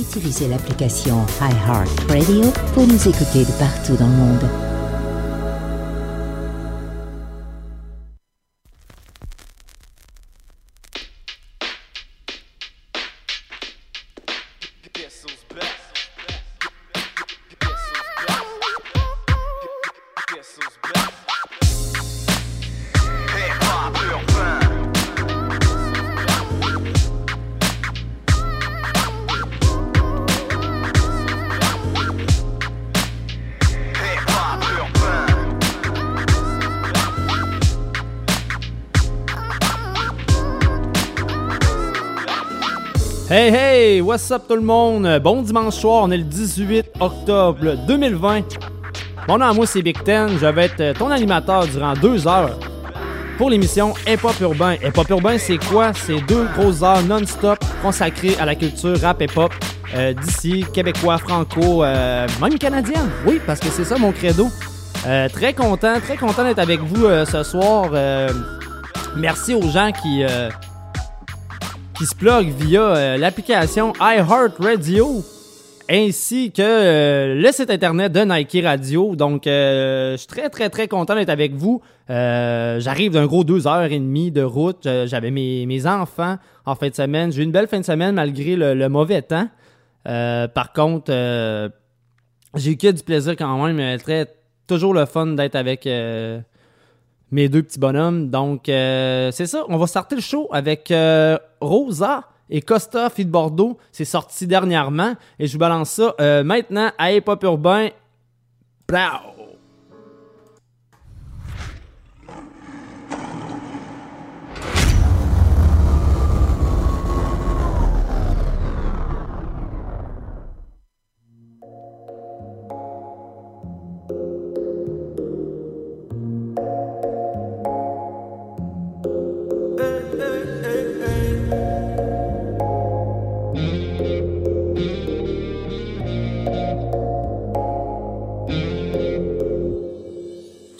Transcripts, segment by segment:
utilisez l'application iHeartRadio pour nous écouter de partout dans le monde. What's up tout le monde? Bon dimanche soir, on est le 18 octobre 2020. Mon nom moi c'est Big Ten, je vais être ton animateur durant deux heures pour l'émission Hip Hop Urbain. Hip Hop Urbain c'est quoi? C'est deux grosses heures non-stop consacrées à la culture rap hip hop euh, d'ici, québécois, franco, euh, même canadienne. Oui, parce que c'est ça mon credo. Euh, très content, très content d'être avec vous ce soir. merci aux gens qui qui se plug via euh, l'application iHeartRadio ainsi que euh, le site internet de Nike Radio. Donc, euh, je suis très, très, très content d'être avec vous. J'arrive d'un gros deux heures et demie de route. J'avais mes, enfants en fin de semaine. J'ai eu une belle fin de semaine malgré le, mauvais temps. par contre, j'ai eu que du plaisir quand même. Très, toujours le fun d'être avec mes deux petits bonhommes. Donc, euh, c'est ça. On va starter le show avec euh, Rosa et Costa, fille de Bordeaux. C'est sorti dernièrement. Et je vous balance ça euh, maintenant à Hip Hop Urbain. Blau.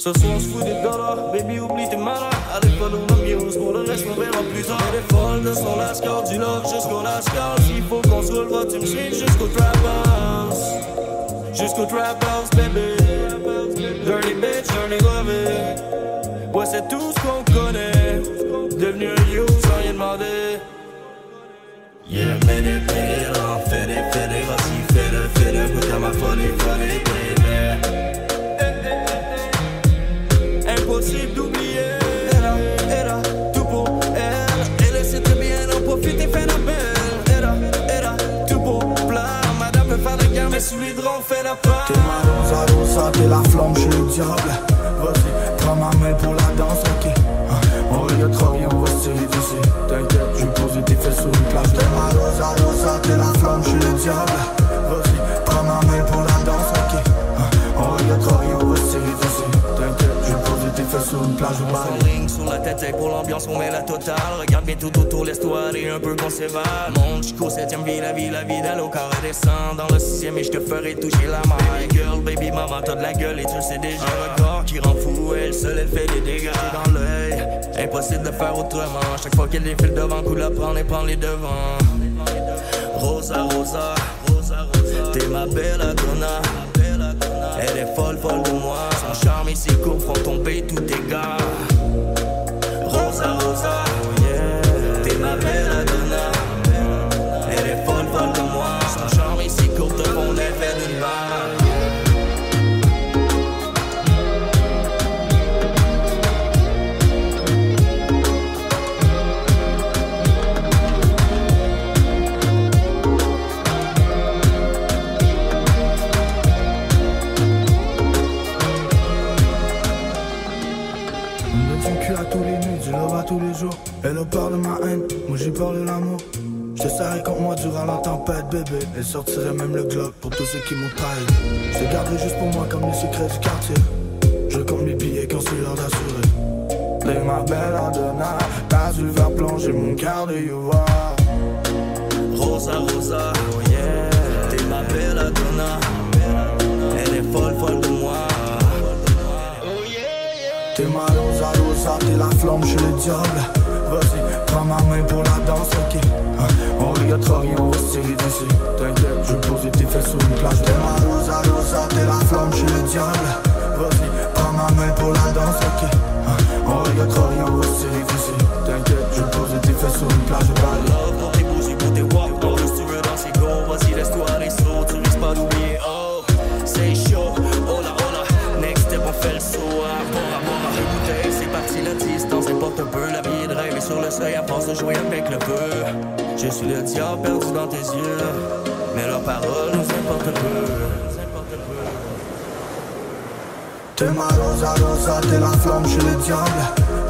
Ce soir, on se fout des dollars, baby, oublie tes malades. Allez, follow the muse, pour le reste, on verra plus tard. Elle est de son lascar, du love jusqu'au lascar. S'il faut qu'on se releva, tu me suis jusqu'au trap house. Jusqu'au trap house, baby. Dirty bitch, dirty love Ouais, c'est tout ce qu'on connaît. Devenu un you sans rien demander. Yeah, mets des pires, fais des, fais des, vas-y, fais-le, fais-le, goûte à ma folie, folie, mais sous les draps, la part. T'es ma rosa, rosa, t'es la flamme, je le diable. Vas-y, prends ma main pour la danse, ok. On regarde trop bien, on va se tirer d'ici. T'inquiète, je poser tes fesses sur une plage. T'es ma rosa, rosa, t'es la flamme, je le diable. Vas-y, prends ma main pour la danse, ok. On regarde trop bien, on va se tirer d'ici. Sur une plage ring sur la tête, c'est pour l'ambiance, on met la totale. Regarde bien tout autour, laisse-toi aller un peu qu'on s'évade. Monte jusqu'au 7ème vie, la vie, la vie au carré descend dans le 6ème et je te ferai toucher la main. Baby girl, baby mama, t'as de la gueule et tu le sais déjà. Un regard qui rend fou, elle seule, elle fait des dégâts. Dans l'œil, impossible de faire autrement. Chaque fois qu'elle défile devant, coup la prendre et prendre les devants. Rosa, Rosa, Rosa, Rosa, t'es ma belle Adonna. Elle est folle, folle de moi. Son charme et ses coups font tomber tous tes gars. J'ai peur de l'amour. Je te serrais contre moi durant la tempête, bébé. Elle sortirait même le globe pour tous ceux qui m'ont trahi. Je garderai juste pour moi comme les secrets du quartier. Je compte mes billets quand c'est l'heure d'assurer. T'es ma belle Adonna, t'as dû faire plonger mon cœur de Yuva. Rosa, Rosa, oh yeah. T'es ma belle Adonna. Elle est folle, folle de moi. T'es ma rosa, rosa, t'es la flamme, je suis le diable. Prends ma main pour la danse, ok. Hein, On on va se tirer. T'inquiète, fait sur une plage T'es ma rosa rosa, t'es la flamme, j'suis le diable Vas-y, prends ma main pour la danse, ok hein, On regarde trop rien, ouais c'est difficile T'inquiète, je pose tes fesses sur une plage de Love pour tes bougies, pour tes walk danser go Vas-y laisse-toi aller slow Tu risques pas Oh c'est chaud Oh oh là Next step on fait le saut à à bord Deux bouteilles c'est parti la distance Importe un peu la sur le seuil à force de jouer avec le feu. Je suis le diable perdu dans tes yeux. Mais leurs paroles nous importent peu. T'es ma rosa rosa, t'es la flamme, j'suis le diable.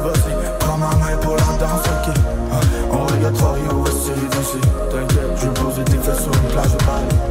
Vas-y, prends ma main pour la danse, ok. Hein, On regarde rien, ouais c'est difficile T'inquiète, je pose tes fesses sur une plage de Bali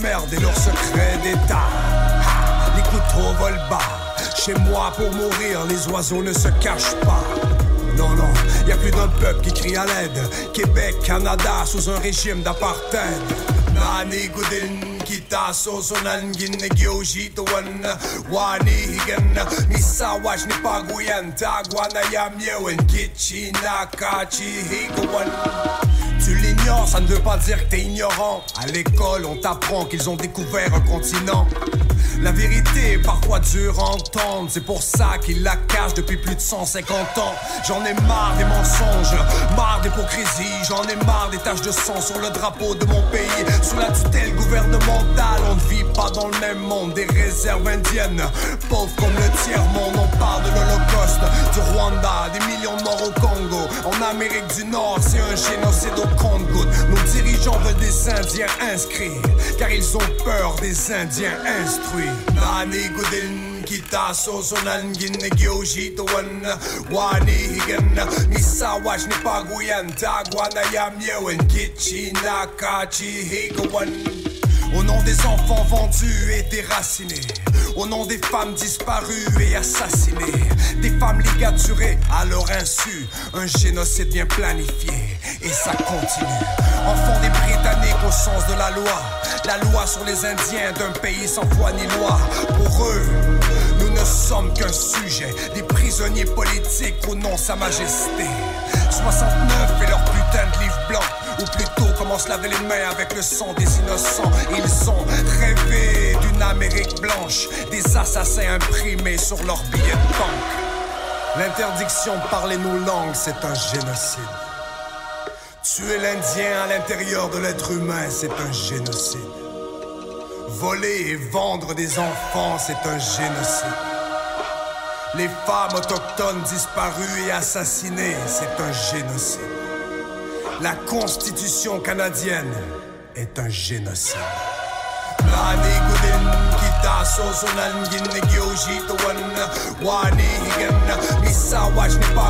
merde et leurs secrets d'État. Les couteaux volent bas. Chez moi pour mourir, les oiseaux ne se cachent pas. Non, non, y a plus d'un peuple qui crie à l'aide. Québec, Canada, sous un régime d'apartheid. Nani Goudin, Kitaso, Sonan, Guinegyoji, Towan, Wani Higan, Misawa, Guyane, Tagwana, Yamyewen, Kichi, Nakachi, Higawan. Tu l'ignores, ça ne veut pas dire que t'es ignorant. À l'école, on t'apprend qu'ils ont découvert un continent. La vérité est parfois dure à entendre, c'est pour ça qu'ils la cachent depuis plus de 150 ans. J'en ai marre des mensonges, marre d'hypocrisie, j'en ai marre des taches de sang sur le drapeau de mon pays. Sous la tutelle gouvernementale, on ne vit pas dans le même monde. Des réserves indiennes, pauvres comme le tiers-monde, on parle de l'Holocauste, du Rwanda, des millions de morts au Congo. En Amérique du Nord, c'est un génocide au Congo. Nos dirigeants veulent des Indiens inscrits, car ils ont peur des Indiens instruits. Nani Goudin, Kitaso, Sonan, Guinegyoji, Towan, Wani Higan, Misawa, Guyane, Tagwana, Yamyewen, Kichi, Nakachi, Higawan. Au nom des enfants vendus et déracinés, au nom des femmes disparues et assassinées, des femmes ligaturées à leur insu, un génocide bien planifié et ça continue. Enfants des Britanniques au sens de la loi, la loi sur les Indiens d'un pays sans foi ni loi. Pour eux, nous ne sommes qu'un sujet, des prisonniers politiques au nom de Sa Majesté. 69 et leur putain de livre blanc. Ou plutôt comment se laver les mains avec le sang des innocents. Ils ont rêvé d'une Amérique blanche, des assassins imprimés sur leurs billets de banque. L'interdiction de parler nos langues, c'est un génocide. Tuer l'Indien à l'intérieur de l'être humain, c'est un génocide. Voler et vendre des enfants, c'est un génocide. Les femmes autochtones disparues et assassinées, c'est un génocide. La Constitution canadienne est un génocide. Nani Goudin, Kitaso, Sonan, Guinegyoji, Towan, Wani Higan, Misawa,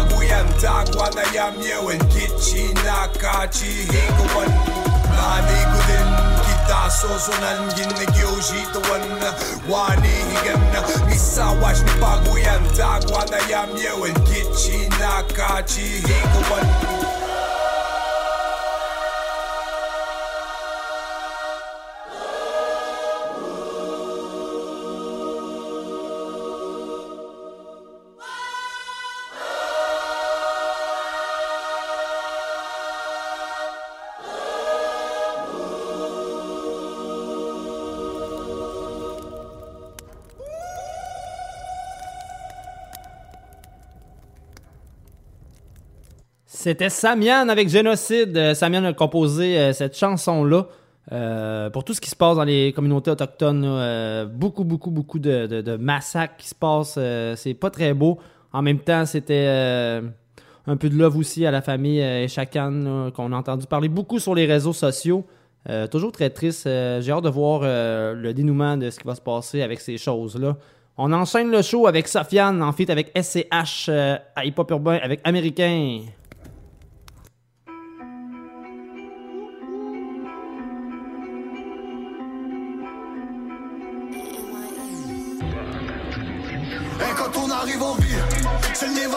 Guyane, Tagwana, Yamyewen, Kichi, Nakachi, Higawan. Nani Goudin, Kitaso, Sonan, Guinegyoji, Towan, Wani Higan, Misawa, Guyane, Tagwana, Yamyewen, Kichi, Nakachi, Higawan. C'était Samian avec Génocide. Euh, Samian a composé euh, cette chanson-là. Euh, pour tout ce qui se passe dans les communautés autochtones, beaucoup, beaucoup, beaucoup de, massacres qui se passent. c'est pas très beau. En même temps, c'était un peu de love aussi à la famille Echakan, là, qu'on a entendu parler beaucoup sur les réseaux sociaux. Toujours très triste. J'ai hâte de voir le dénouement de ce qui va se passer avec ces choses-là. On enchaîne le show avec Sofiane, en fait avec SCH à Hip Hop Urbain avec Américain.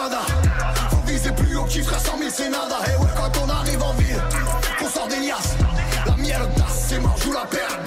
Nevada. Faut viser plus haut, qui fera 100 000, c'est nada. Et ouais, quand on arrive en ville, qu'on sort des liasses. La mierda, c'est mort, joue la paire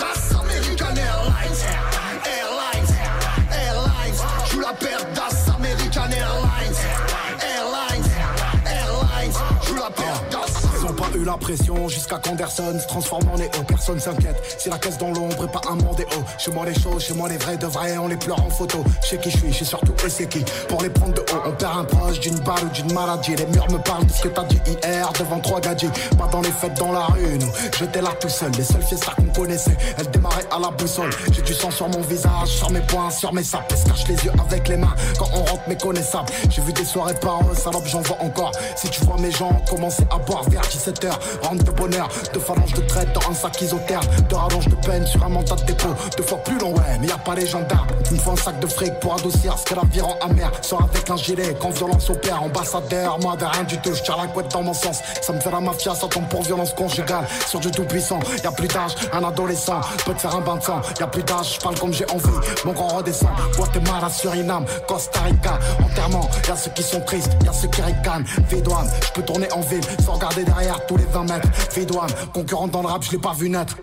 la pression jusqu'à se transforme en Néo. Personne s'inquiète. Si la caisse dans l'ombre et pas un monde haut. Chez moi les choses, chez moi les vrais de vrais, on les pleure en photo. Chez qui je suis, suis surtout et c'est qui. Pour les prendre de haut, on perd un proche d'une balle ou d'une maladie. Les murs me parlent de ce que t'as dit hier devant trois gadgets. Pas dans les fêtes dans la rue, nous. J'étais là tout seul, les seules fiestas qu'on connaissait. Elles démarraient à la boussole. J'ai du sang sur mon visage, sur mes poings, sur mes sapes. Se cache les yeux avec les mains quand on rentre méconnaissable. J'ai vu des soirées par eux, salope, j'en vois encore. Si tu vois mes gens commencer à boire vers 17h, rentre de bonheur, de phalanges de traite dans un sac isotherme, de rallonge de peine sur un mandat de dépôt, deux fois plus long, ouais, mais y a pas les gendarmes. Il me faut un sac de fric pour adoucir ce que la vie rend amer. Sors avec un gilet, quand violence opère, ambassadeur, moi de rien du tout, je tire la couette dans mon sens. Ça me fait la mafia, ça tombe pour violence conjugale. Sur du tout puissant, y a plus d'âge, un adolescent peut te faire un bain de sang. Y a plus d'âge, je parle comme j'ai envie, mon grand redescend. Guatemala, Suriname, Costa Rica, enterrement. Y a ceux qui sont tristes, y a ceux qui ricanent. Vidouane, je peux tourner en ville sans regarder derrière tous les 20 mètres. Vidouane, concurrent dans le rap, je l'ai pas vu naître.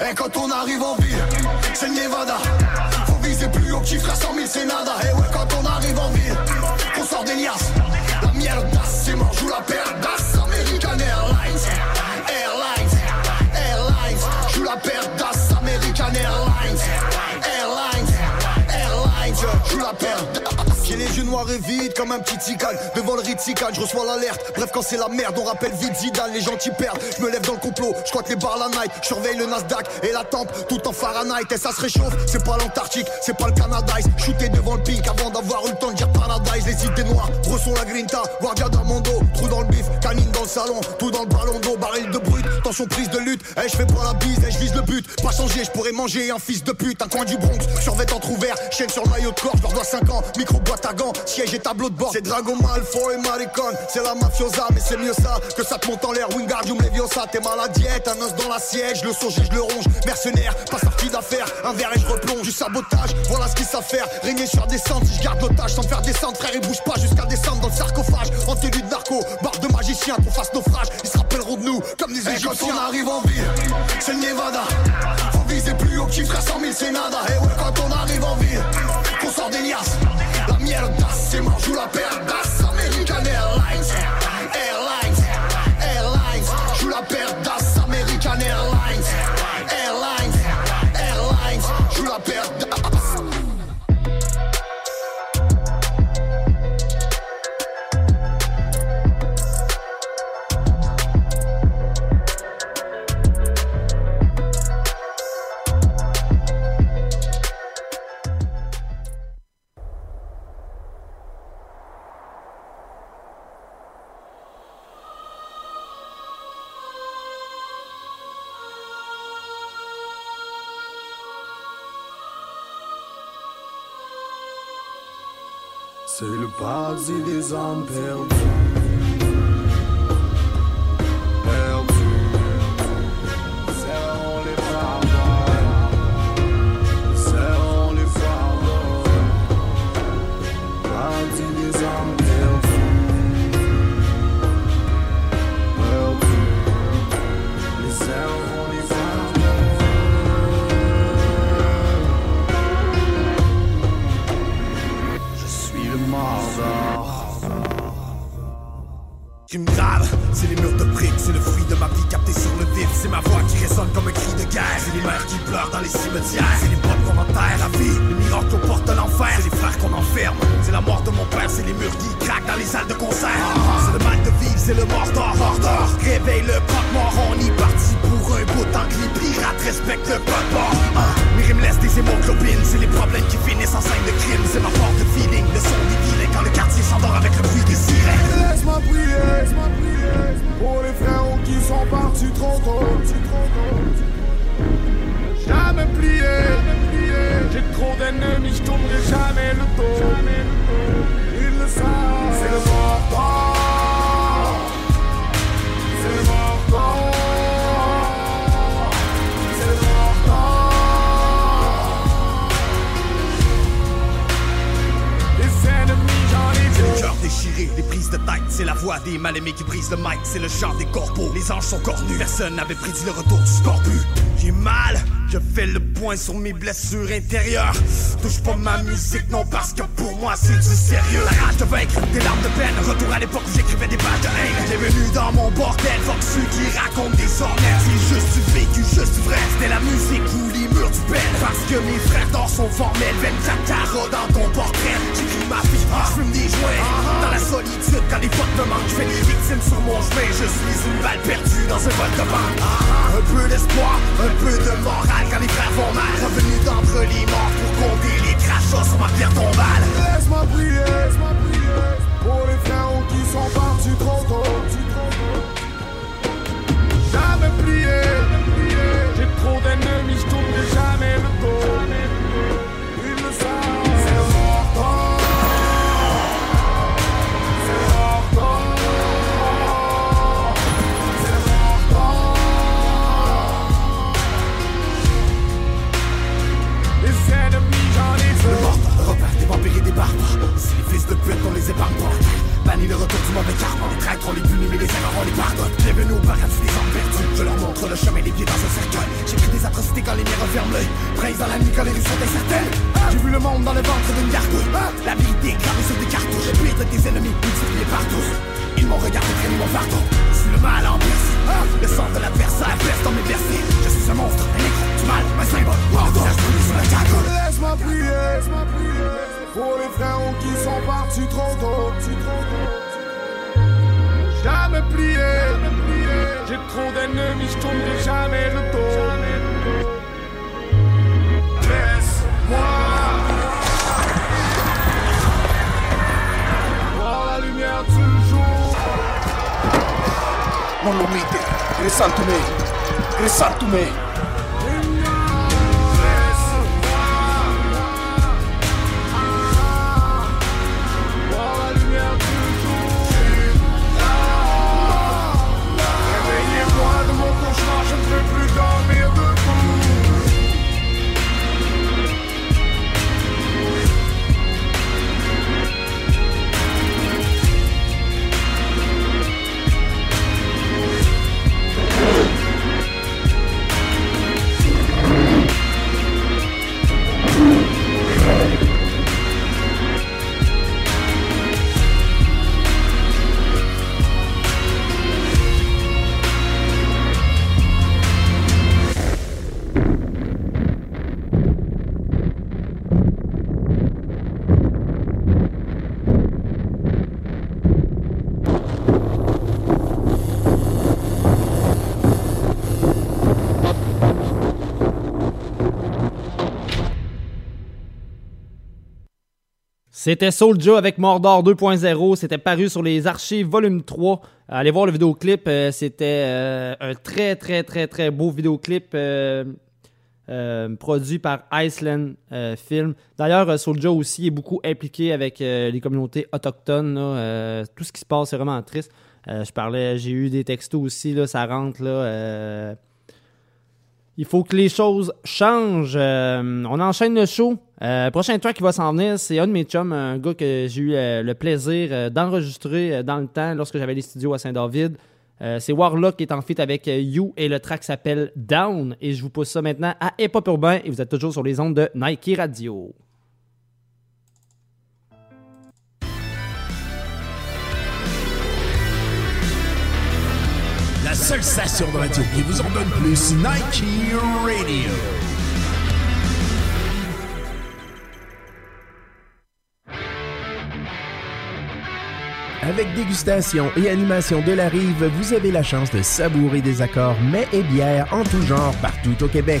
Et quand on arrive en ville, c'est le Nevada. Faut viser plus haut, qui fera 100 000, c'est nada. Et ouais, quand on arrive en ville, qu'on sort des liasses. La mierda, c'est mort, joue la d'as. American Airlines, Airlines, Airlines. Joue la d'as. American Airlines, Airlines, Airlines. Joue la les yeux noirs et vides comme un petit tigane Devant le Ritzikan, je reçois l'alerte. Bref quand c'est la merde, on rappelle vite Zidane Les gens qui perdent, je me lève dans le complot Je crois que les bars la night, je surveille le Nasdaq Et la tempe, tout en Fahrenheit. Et ça se réchauffe, c'est pas l'Antarctique C'est pas le Canada, shooté devant le pic Avant d'avoir eu le temps de dire Paradise. Les idées noires, ressons la grinta Guardia d'Armando, trou dans le bif Canine dans le salon, tout dans le ballon d'eau. Baril de brut, tension prise de lutte. Eh je fais pas la bise, eh je vise le but. Pas changer, je pourrais manger un fils de pute. Un coin du Bronx, survêt entrouvert Chaîne sur le maillot de corps, je leur dois 5 ans. Micro boîte à gants, siège et tableau de bord. C'est Dragon Malfoy et Maricon. C'est la mafiosa, mais c'est mieux ça Que ça te monte en l'air, Wingardium Leviosa T'es mal à diète, un os dans la siège. Le sourgis, je le ronge, mercenaire Pas sorti d'affaire, un verre et je replonge. Du sabotage, voilà ce qu'ils savent faire Régner sur des si je garde l'otage Sans faire descendre, frère, ils bougent pas jusqu'à descendre dans le sarcophage. En tenue de narco, barbe de magicien Qu'on fasse naufrage, ils se rappelleront de nous Comme des Égyptiens quand on arrive en ville, c'est le Nevada viser plus haut, qui fera 100 000, c'est nada. Et ouais, quand on arrive en ville, qu'on sort des liasses. La mierda, c'est mort, joue la d'as. American Airlines, Airlines, Airlines Joue la paire C'est le paradis des âmes perdues. Perdues. C'est le chant des corbeaux. Les anges sont cornus, personne n'avait prédit le retour du scorbu. J'ai mal, je fais le point sur mes blessures intérieures. Touche pas ma musique, non, parce que moi c'est du sérieux. La rage de vaincre, des larmes de peine, retour à l'époque où j'écrivais des pages de haine. Bienvenue dans mon bordel, fuck ceux qui racontent des ornets. C'est juste du vécu, juste du vrai, c'était la musique ou les murs du ben. Parce que mes frères d'or sont formels, 24 carreaux dans ton portrait. J'écris ma vie, j'fume des joints. Dans la solitude, quand les potes me manquent, j'fais des victimes sur mon chemin. Je suis une balle perdue dans un vol de banque. Un peu d'espoir, un peu de morale quand les frères vont mal. Revenu d'entre les morts pour compter Laisse-moi prier, laisse-moi prier pour les frères qui sont partis trop tôt. Fils de pute, on les épargne pas. Bannis le retour du mauvais karma. Les traîtres, on les punit, mais les erreurs, on les pardonne. Bienvenue au paradis des hommes perdus. Je leur montre le chemin, les pieds dans un cercueil. J'écris des atrocités quand les miens referment l'œil. Dans la nuit quand les rues sont incertaines. J'ai vu le monde dans le ventre d'une garde. La vérité gravée sur des cartouches. J'ai pire des ennemis, multipliés par tous. Ils m'ont regardé traîner mon fardeau. Je suis le mal en. Le sang de l'adversaire verse dans mes versets. Je suis un monstre, un du mal, un symbole. Laisse-moi prier, laisse-moi prier pour les frères qui sont partis trop tôt. Jamais plié, j'ai trop d'ennemis, je tournerai jamais le dos. Laisse-moi voir la lumière du jour. Non lo mite, risaltumi, C'était Soulja avec Mordor 2.0. C'était paru sur les archives volume 3. Allez voir le vidéoclip. euh, C'était euh, un très, très, très, très beau vidéoclip euh, produit par Iceland Film. D'ailleurs, Soulja aussi est beaucoup impliqué avec les communautés autochtones. tout ce qui se passe, c'est vraiment triste. Je parlais, j'ai eu des textos aussi, là, ça rentre là. Il faut que les choses changent. Euh, on enchaîne le show. Euh, prochain track qui va s'en venir, c'est un de mes chums, un gars que j'ai eu euh, le plaisir d'enregistrer dans le temps lorsque j'avais les studios à Saint-David. C'est Warlock qui est en feat avec You et le track s'appelle Down. Et je vous pousse ça maintenant à Hip Urbain et vous êtes toujours sur les ondes de Nike Radio. La seule station de radio qui vous en donne plus, Nike Radio. Avec dégustation et animation de la rive, vous avez la chance de savourer des accords mets et bières en tout genre partout au Québec.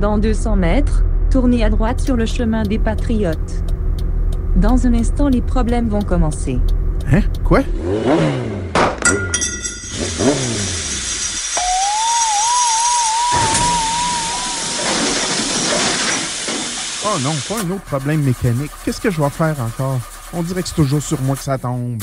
Dans 200 mètres, tournez à droite sur le chemin des Patriotes. Dans un instant, les problèmes vont commencer. Hein? Quoi? Oh non, pas un autre problème mécanique. Qu'est-ce que je vais faire encore? On dirait que c'est toujours sur moi que ça tombe.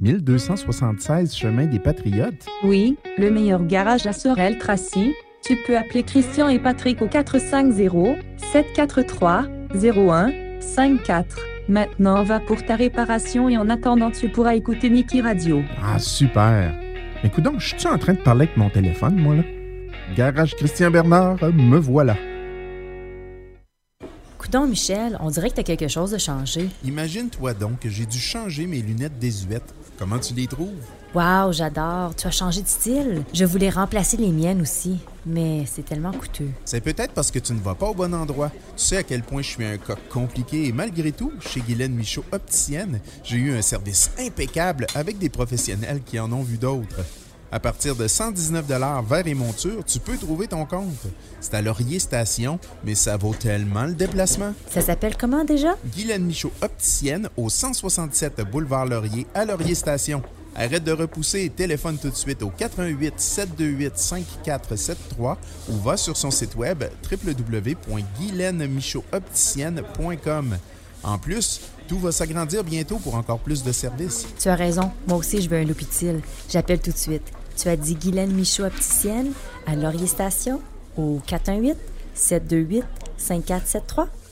1276 chemin des Patriotes. Oui, le meilleur garage à Sorel Tracy. Tu peux appeler Christian et Patrick au 450 743 01 54. Maintenant, va pour ta réparation et en attendant, tu pourras écouter Niki Radio. Ah, super. Écoute donc, je suis en train de parler avec mon téléphone, moi, là? Garage Christian Bernard, me voilà. Coudon, Michel, on dirait que t'as quelque chose de changé. Imagine-toi donc que j'ai dû changer mes lunettes désuètes. Comment tu les trouves? Wow, j'adore. Tu as changé de style. Je voulais remplacer les miennes aussi, mais c'est tellement coûteux. C'est peut-être parce que tu ne vas pas au bon endroit. Tu sais à quel point je suis un coq compliqué et malgré tout, chez Guylaine Michaud Opticienne, j'ai eu un service impeccable avec des professionnels qui en ont vu d'autres. À partir de 119 verre et monture, tu peux trouver ton compte. C'est à Laurier Station, mais ça vaut tellement le déplacement. Ça s'appelle comment déjà? Guylaine Michaud Opticienne au 167 boulevard Laurier à Laurier Station. Arrête de repousser et téléphone tout de suite au 88 728 5473 ou va sur son site web www.guylainemichaudopticienne.com. En plus, tout va s'agrandir bientôt pour encore plus de services. Tu as raison. Moi aussi, je veux un utile. J'appelle tout de suite. Tu as dit Guylaine Michaud opticienne à Laurier Station au 418 728 5473.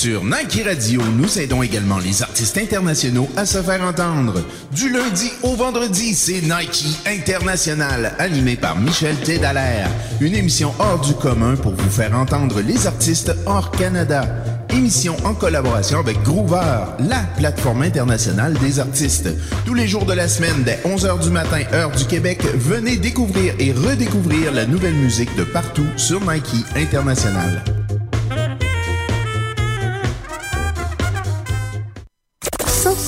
Sur Nike Radio, nous aidons également les artistes internationaux à se faire entendre. Du lundi au vendredi, c'est Nike International, animé par Michel Tédalaire. Une émission hors du commun pour vous faire entendre les artistes hors Canada. Émission en collaboration avec Groover, la plateforme internationale des artistes. Tous les jours de la semaine, dès 11h du matin, heure du Québec, venez découvrir et redécouvrir la nouvelle musique de partout sur Nike International.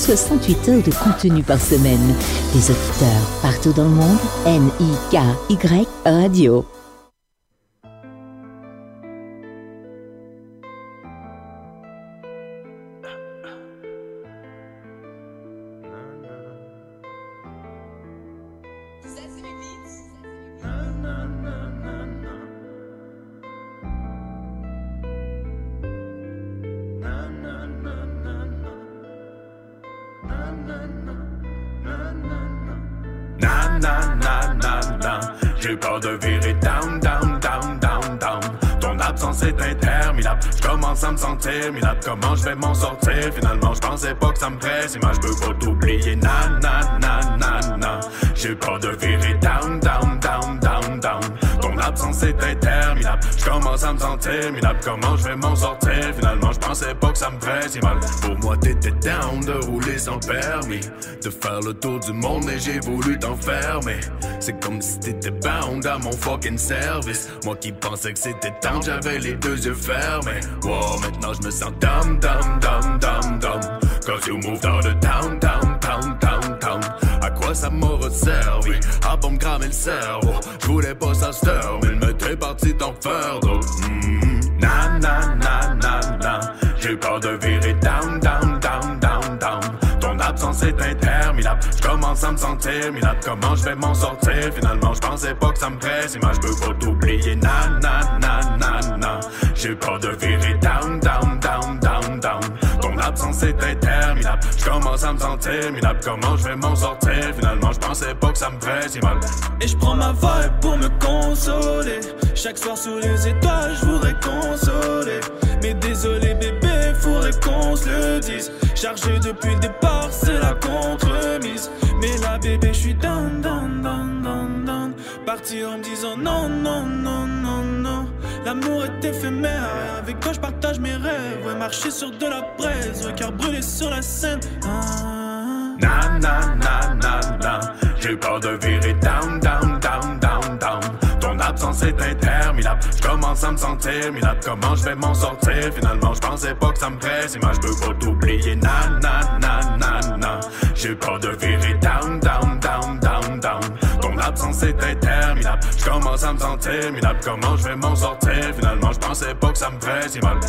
168 heures de contenu par semaine. Des auditeurs partout dans le monde. N-I-K-Y Radio. Absence est interminable, je commence à me sentir minable? Comment je vais m'en sortir? Finalement, je pensais pas que ça me presse. Moi, je peux pas t'oublier. Na na na na na, j'ai peur de virer down down down down down. Ton absence est interminable, je à me sentir minable. Comment je vais m'en sortir Finalement, je pensais pas que ça me ferait si mal. Pour moi, t'étais down de rouler sans permis, de faire le tour du monde, mais j'ai voulu t'enfermer. C'est comme si t'étais bound à mon fucking service. Moi qui pensais que c'était temps, j'avais les deux yeux fermés. Wow, maintenant je me sens dumb, dumb, dumb, dumb, dumb. Cause you moved out of town. À quoi ça m'aurait servi? Ah, pour me cramer le cerveau. Je voulais pas ça se mais il m'était parti d'en faire d'autres. Mm, Na, na, na, na, na. J'ai peur de virer down, down, down, down, down. absence est interminable. Je commence à me sentir minable. Comment je vais m'en sortir? Finalement, je pensais pas que ça me presse. Moi, je peux pas t'oublier. Na, na, na, na, na. J'ai peur de virer down, down, down, down, down. Ton absence est interminable. Je commence à me sentir minable. Comment je vais m'en sortir? Finalement, je pensais pas que ça me presse. mal. Et je prends ma vibe pour me consoler. Chaque soir sous les étoiles, je voudrais consoler. Mais désolé, bébé, faudrait qu'on se le dise. Chargé depuis le départ, c'est la contre-mise. Mais là, bébé, je suis down, down, down, down, down. Parti en me disant non. L'amour est éphémère, avec toi je partage mes rêves? Ouais, marcher sur de la braise, cœur brûlé sur la scène. Ah. Na, na, na, na, na. J'ai peur de virer down, down, down, down, down. Ton absence est interminable. Je commence à me sentir minable. Comment je vais m'en sortir? Finalement, je pensais pas que ça me presse. Je peux pas t'oublier. Na, na, na, na, na. J'ai peur de virer down, down, down, down, down. Ton absence est interminable. Je commence à me sentir minable. Comment je vais m'en sortir? Finalement, je pensais pas que ça me presse. mal.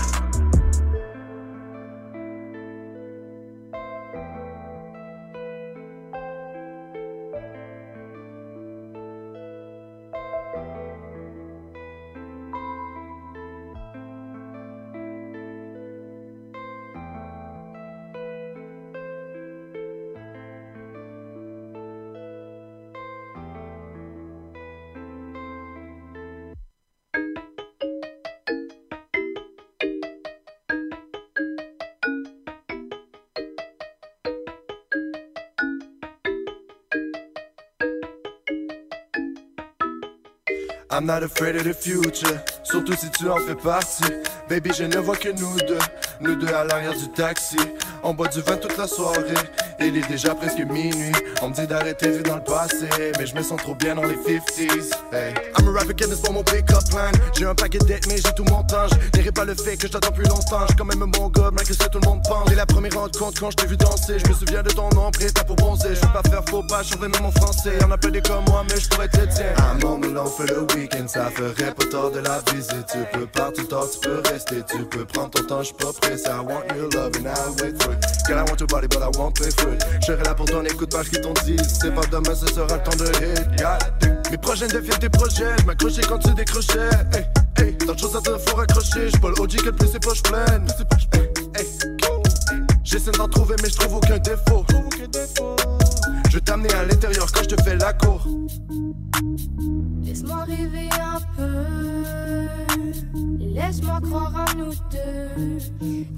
I'm not afraid of the future, surtout si tu en fais partie. Baby, je ne vois que nous deux, nous deux à l'arrière du taxi. On boit du vin toute la soirée, il est déjà presque minuit. On me dit d'arrêter de dans le passé, mais je me sens trop bien dans les 50s. Hey. I'm a rap this pour mon pick-up plan. J'ai un paquet de mais j'ai tout mon temps. Je pas le fait que je t'attends plus longtemps. J'ai quand même mon gars, malgré ce que tout le monde pense. Dès la première rencontre, quand je t'ai vu danser, je me souviens de ton nom, prêt pour bronzer. Je veux pas faire faux pas, je même en français. Y'en a des comme moi, mais je pourrais te dire. Un moment, on fait le week-end, ça ferait pas tort de la visite. Tu peux partir tu peux rester. Tu peux prendre ton temps, je pas pressé. I want your love and I'll wait for it. Girl, I want your body, but I it. Je là pour ton écoute, pas ce qu'ils t'ont dit. C'est pas demain, ce sera le temps de hit. Mes projets deviennent tes projets. Je m'accrochais quand tu décrochais. Hey, hey, tant de choses à te faut raccrocher. J'suis pas le OG que plus ses poches pleines. Hey, J'essaie d'en trouver, mais je trouve aucun défaut. Je t'amener à l'intérieur quand je te fais la cour. Laisse-moi rêver un peu. Laisse-moi croire en nous deux.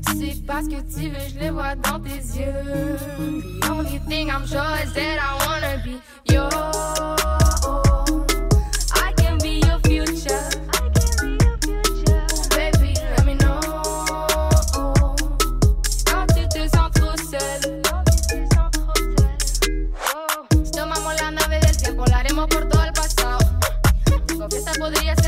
Tu sais pas ce que tu veux, je le vois dans tes yeux. The only thing I'm sure is that I wanna be yours. podría ser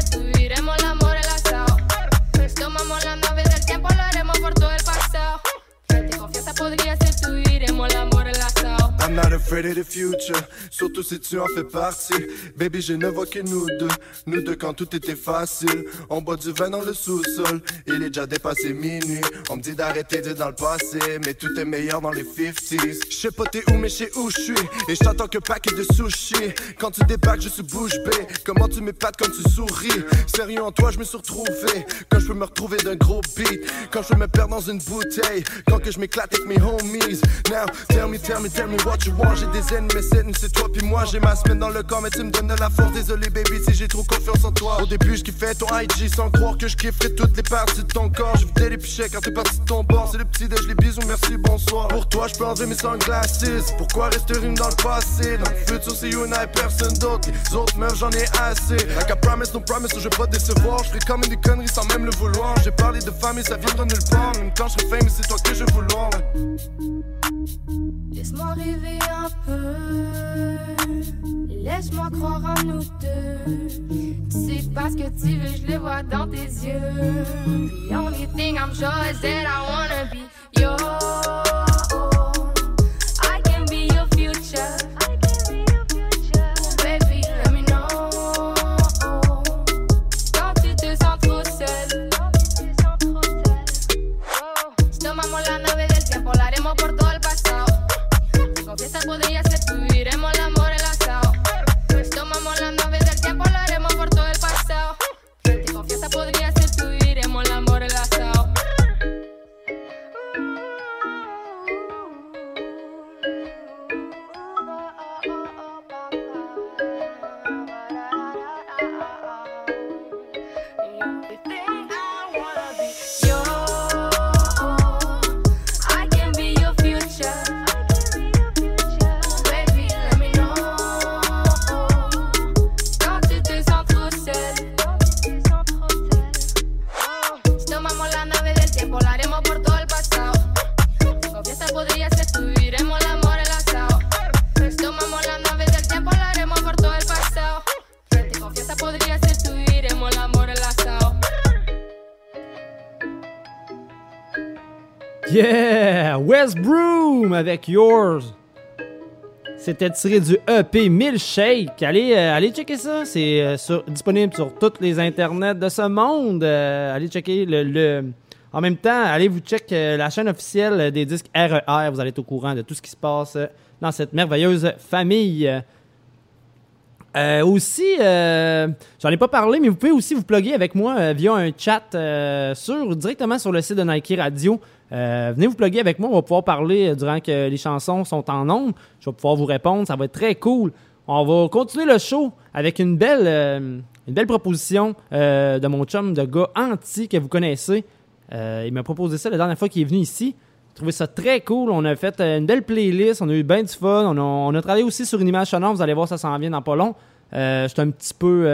not afraid of the future, surtout si tu en fais partie. Baby, je ne vois que nous deux, nous deux quand tout était facile. On boit du vin dans le sous-sol, il est déjà dépassé minuit. On me dit d'arrêter de dans le passé, mais tout est meilleur dans les 50s. Je sais pas t'es où, mais je sais où je suis. Et je t'attends que paquet de sushi. Quand tu débarques, je suis bouche bée. Comment tu m'épates quand tu souris? Sérieux en toi, je me suis retrouvé. Quand je peux me retrouver d'un gros beat. Quand je peux me perdre dans une bouteille. Quand que je m'éclate avec mes homies. Now, tell me, tell me, tell me what you j'ai des ennemis, mais c'est toi puis moi. J'ai ma semaine dans le corps, mais tu me donnes de la force. Désolé, baby, si j'ai trop confiance en toi. Au début, je kiffais ton IG sans croire que je kifferais toutes les parties de ton corps. Je vidais les pichets quand t'es parti de ton bord. C'est le petit déj, les bisous, merci, bonsoir. Pour toi, je peux enlever mes sunglasses. Pourquoi rester rime dans le passé? Dans le futur, c'est you and I, personne d'autre. Les autres meufs, j'en ai assez. Like promise, no promise, je vais pas décevoir. Je ferai comme une conneries sans même le vouloir. J'ai parlé de famille, ça vient de nulle part. Même quand je serai fameux, c'est toi que je vouloir. Laisse-moi rêver un peu. Laisse-moi croire en nous deux. Tu sais pas ce que tu veux, je le vois dans tes yeux. The only thing I'm sure is that I wanna be yours. Yours. C'était tiré du EP Milkshake. Allez, euh, allez checker ça. C'est euh, disponible sur tous les internets de ce monde. Euh, allez checker le, En même temps, allez vous checker la chaîne officielle des disques RER. Vous allez être au courant de tout ce qui se passe dans cette merveilleuse famille. Aussi, j'en ai pas parlé, mais vous pouvez aussi vous plugger avec moi via un chat sur, directement sur le site de Nike Radio. Euh, venez vous plugger avec moi, on va pouvoir parler euh, durant que les chansons sont en nombre. Je vais pouvoir vous répondre, ça va être très cool. On va continuer le show avec une belle, euh, une belle proposition de mon chum de gars anti que vous connaissez. Il m'a proposé ça la dernière fois qu'il est venu ici. J'ai trouvé ça très cool. On a fait une belle playlist, on a eu bien du fun. On a, travaillé aussi sur une image sonore, vous allez voir, ça s'en vient dans pas long. Suis un petit peu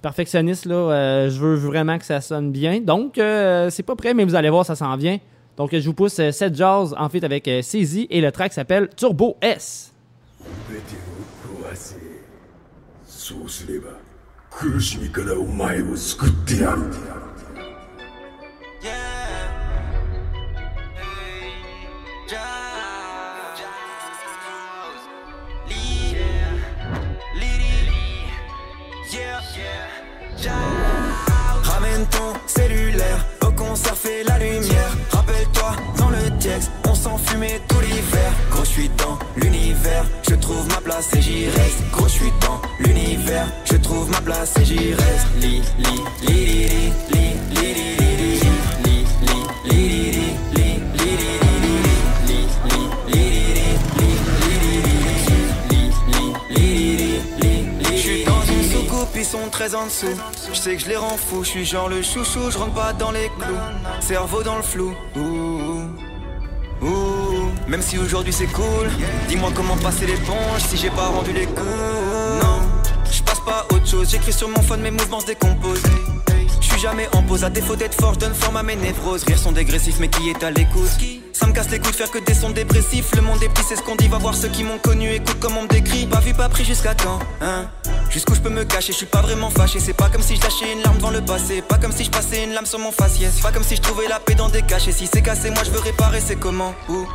perfectionniste, là. Euh, je veux vraiment que ça sonne bien. Donc, euh, c'est pas prêt, mais vous allez voir, ça s'en vient. Donc, je vous pousse euh, 7 jazz en fait avec CZ et le track s'appelle Turbo S. 全 Ramène ton cellulaire au concert, fais la lumière. Rappelle-toi, dans le texte, on s'enfumait tout l'hiver. Gros, je suis dans l'univers, je trouve ma place et j'y reste. Gros, je suis dans l'univers, je trouve ma place et j'y reste. Li, Je sais que je les rends fous, je suis genre le chouchou, je rentre pas dans les clous. Cerveau dans le flou. Ouh. Même si aujourd'hui c'est cool, dis-moi comment passer l'éponge si j'ai pas rendu les coups. Non, je passe pas autre chose, j'écris sur mon phone, mes mouvements se décomposent. Je suis jamais en pause, à défaut d'être fort, je donne forme à mes névroses. Rire sont dégressifs, mais qui est à l'écoute? Ça me casse les couilles de faire que des sons dépressifs. Le monde est petit, c'est ce qu'on dit, va voir ceux qui m'ont connu, écoute comment on me décrit. Pas vu, pas pris jusqu'à quand, hein Jusqu'où je peux me cacher, je suis pas vraiment fâché. C'est pas comme si je une larme devant le passé. Pas comme si je passais une lame sur mon faciès. Pas comme si je trouvais la paix dans des cachets. Si c'est cassé, moi je veux réparer, c'est comment Où?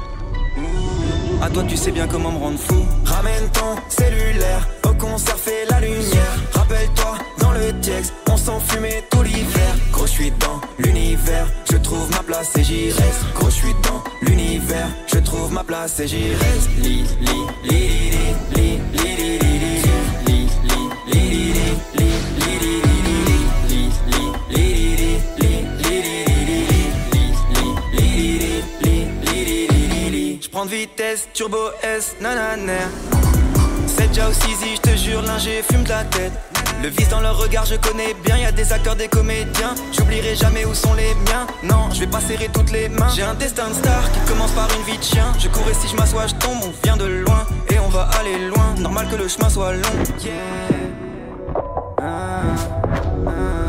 À toi tu sais bien comment me rendre fou Ramène ton cellulaire Au concert fais la lumière Rappelle-toi On s'enfumait tout l'hiver Gros je suis dans l'univers Je trouve ma place et j'y reste Gros je suis dans l'univers Je trouve ma place et j'y reste Li li li li li li li li li li J'prends de vitesse, turbo S, C'est déjà aussi easy, je te jure, l'ingé fume la tête Le vice dans leur regard, je connais bien, y a des acteurs, des comédiens. J'oublierai jamais où sont les miens. Non, je vais pas serrer toutes les mains. J'ai un destin de star qui commence par une vie de chien. Je cours si je m'assois, je tombe, on vient de loin Et on va aller loin, normal que le chemin soit long. Yeah. Ah, ah,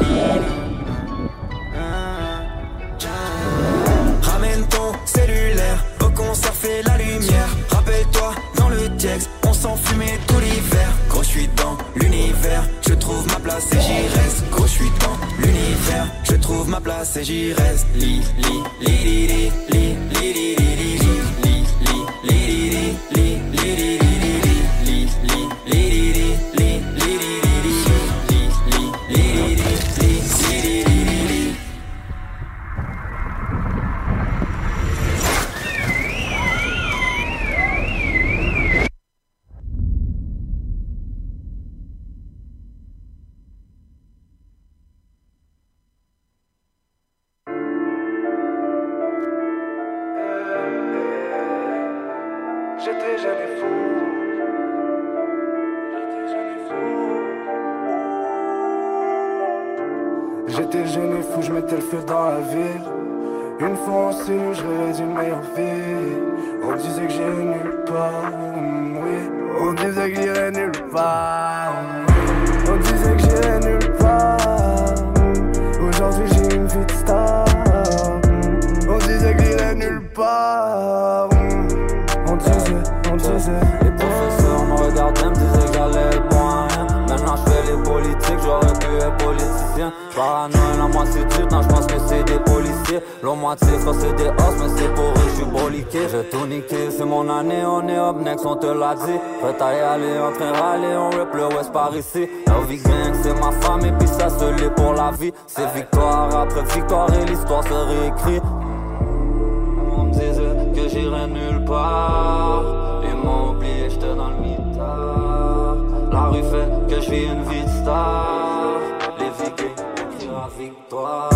Ramène ton cellulaire. Au concert, fais la lumière. Rappelle-toi, dans le texte, on s'enfumait tout l'hiver. Gros, je suis dans je trouve ma place et j'y reste. Gros, je suis dans l'univers, je trouve ma place et j'y reste. Li, li, li, li, li, li, li, li, li, li, li, disais que j'ai nulle part. C'est des policiers. L'homme moitié, c'est des os, mais c'est pour eux, je suis broliqué. J'ai tout niqué, c'est mon année, on est up next, on te l'a dit. Prêt à y aller, en train râler, on rip le West par ici. Elvie Gang, c'est ma femme, et puis ça se l'est pour la vie. C'est victoire après victoire, et l'histoire se réécrit. On me disait que j'irais nulle part. Ils m'ont oublié, j'étais dans le mitard. La rue fait que je une vie de star. Victoire.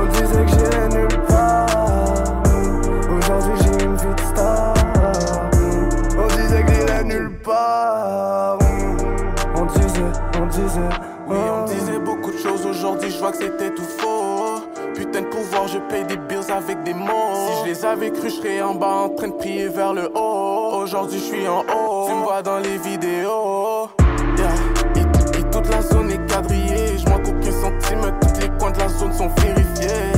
On disait que j'irais nulle part. Aujourd'hui j'ai une vie de star. On disait que j'irais nulle part. On disait, on disait. Oui, on disait beaucoup de choses aujourd'hui, je vois que c'était tout faux. Putain de pouvoir, je paye des bills avec des mots. Si je les avais cru, je serais en bas en train de prier vers le haut. Aujourd'hui, je suis en haut. Tu me vois dans les vidéos. Yeah. Et, et toute la zone est quadrillée. Je manque aucun centime, tous les coins de la zone sont vérifiés.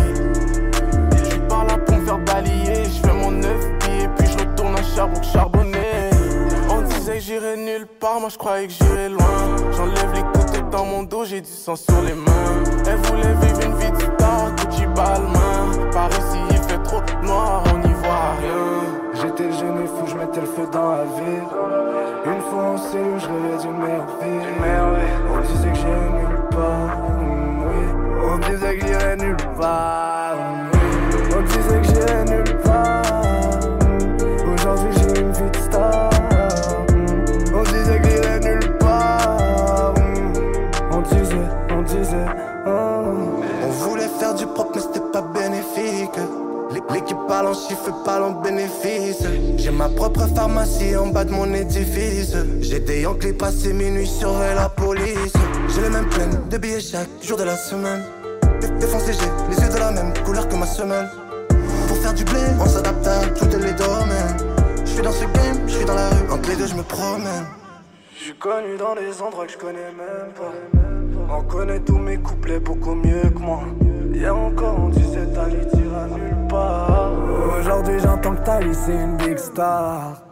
Je suis par là pour me faire balayer. Je fais mon neuf pieds, puis je retourne à Charbon charbonné. On disait que j'irais nulle part, moi je croyais que j'irais loin. J'enlève les côtés dans mon dos, j'ai du sang sur les mains. Elle voulait vivre une vie de star, Gucci Balmain. Par ici il fait trop noir, on n'y voit rien. J'étais jeune et fou, je mettais le feu dans la ville. Une fois en cellule, je rêvais d'une vie. On disait que j'irais nulle part. Oui. On disait que j'irais nulle part. On disait que j'irais nulle part. Aujourd'hui j'ai une vie de star. On disait que j'irais nulle part. On disait, on disait. oh. On voulait faire du propre, mais c'était pas bénéfique. L'é- L'équipe parle en chiffres, parle en bénéfice. Ma propre pharmacie en bas de mon édifice. J'ai des Yankees passés minuit sur la police. J'ai les mêmes pleines de billets chaque jour de la semaine. Dé- Défoncé, j'ai les yeux de la même couleur que ma semelle. Pour faire du blé, on s'adapte à tous les domaines. Je suis dans ce game, je suis dans la rue, entre les deux je me promène. Je suis connu dans des endroits que je connais même pas. On connaît tous mes couplets beaucoup mieux que moi. Hier encore, on disait Tali tira nulle Aujourd'hui, j'entends que Tali c'est une big star.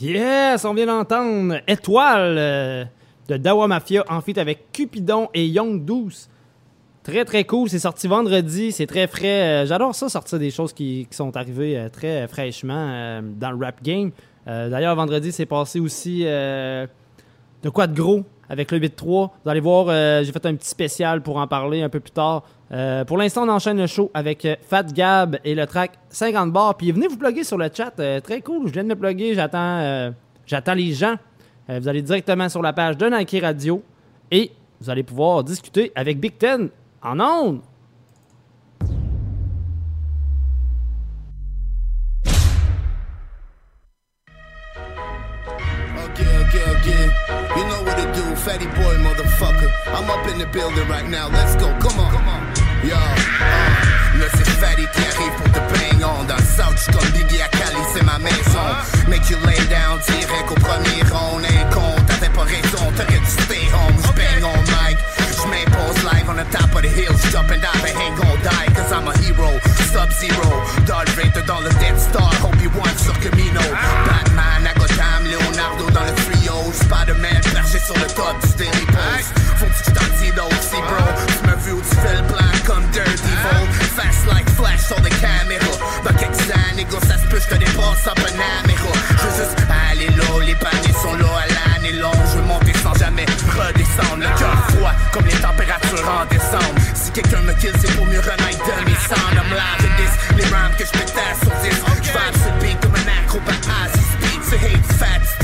Yes, on vient d'entendre Étoile euh, de Dawa Mafia en feat avec Cupidon et Young Douce. Très très cool, c'est sorti vendredi, c'est très frais. Euh, J'adore ça, sortir des choses qui, qui sont arrivées euh, très fraîchement dans le rap game. D'ailleurs, vendredi, c'est passé aussi de quoi de gros? Avec le 8-3. Vous allez voir, euh, j'ai fait un petit spécial pour en parler un peu plus tard. Euh, pour l'instant, on enchaîne le show avec euh, Fat Gab et le track 50 bars. Puis venez vous plugger sur le chat. très cool, je viens de me plugger. J'attends j'attends les gens. Vous allez directement sur la page de Nike Radio et vous allez pouvoir discuter avec Big Ten en ondes. Okay. You know what to do, fatty boy, motherfucker. I'm up in the building right now. Let's go, come on. Come on. Yo, uh, c'est Fatty qui arrive pour te bang on Dans le south, comme Biggie à Cali, c'est ma maison Make you lay down, direct au premier round Ain't con, t'avais pas raison, t'aurais dû stay home J'bang on mic, j'm'impose live on the top of the hill J'jump and dive, I ain't gon' die Cause I'm a hero, Sub-Zero Darth Vader dans le Death Star Obi-Wan sur Camino Batman à Gotham, Leonardo dans le trio Spider-Man perché sur le top Daily Post. Faut que tu t'antidotes aussi bro. Tu me vu où tu fais le plan comme Dirty Volt Fast like Flash sur des caméras. Dans quelques années, gars, ça se peut, j'te dépasse en Panamera Je veux juste aller là, les paniers sont là à l'année longue. Je veux monter sans jamais redescendre. Le cœur froid comme les températures en décembre. Si quelqu'un me kill, c'est pour mieux renaître de mes cendres. I'm live in this, les rhymes que j'pétasse sur 10 J'vibe sur le beat comme un acrobate à 6 speed C'est hate fat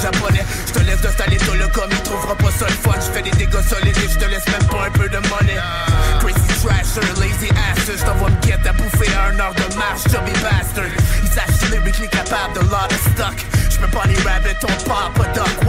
japonais. Je te laisse de staller sur le com, il trouvera pas ça le fun. Je fais des dégâts solides et je te laisse même pas un peu de money Crazy trasher, lazy asses Je t'envoie me guette à bouffer à un heure de marche, chubby bastard. Ils sachent lyrically capable de lot of stock Je peux pas les rabbits, on part pas duck.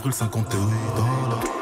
avril 51 dans la...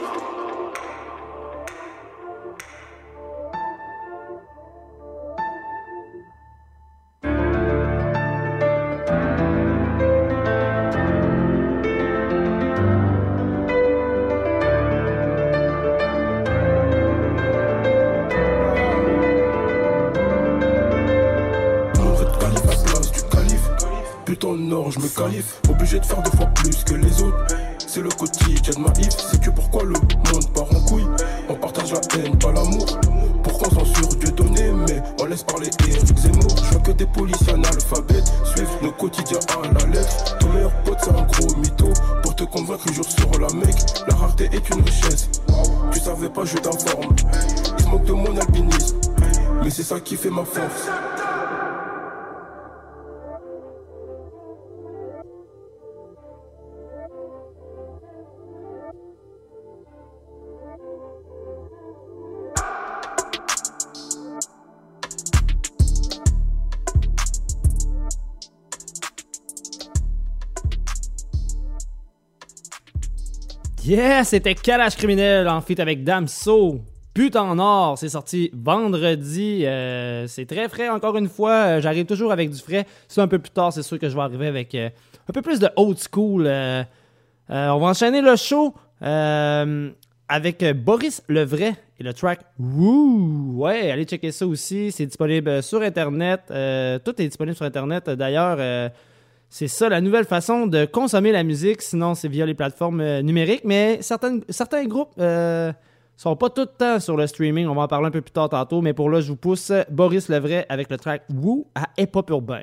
Yeah, c'était Kalash Criminel en feat avec Damso. putain en or, c'est sorti vendredi. Euh, c'est très frais encore une fois. Euh, j'arrive toujours avec du frais. C'est un peu plus tard, c'est sûr que je vais arriver avec euh, un peu plus de old school. On va enchaîner le show avec Boris le vrai et le track Woo. Ouais, allez checker ça aussi. C'est disponible sur Internet. tout est disponible sur Internet. D'ailleurs, c'est ça la nouvelle façon de consommer la musique, sinon c'est via les plateformes euh, numériques, mais certains groupes euh, sont pas tout le temps sur le streaming, on va en parler un peu plus tard tantôt, mais pour là je vous pousse Boris Levray avec le track Woo à Hip Urbain.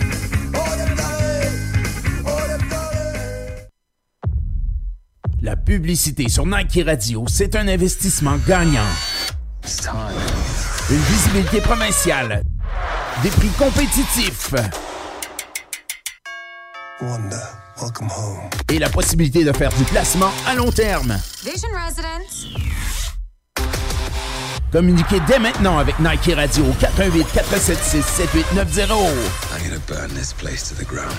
La publicité sur Nike Radio, c'est un investissement gagnant. Une visibilité provinciale. Des prix compétitifs. Et la possibilité de faire du placement à long terme. Vision Residence. Communiquez dès maintenant avec Nike Radio au 418 476 7890. I'm gonna burn this place to the ground.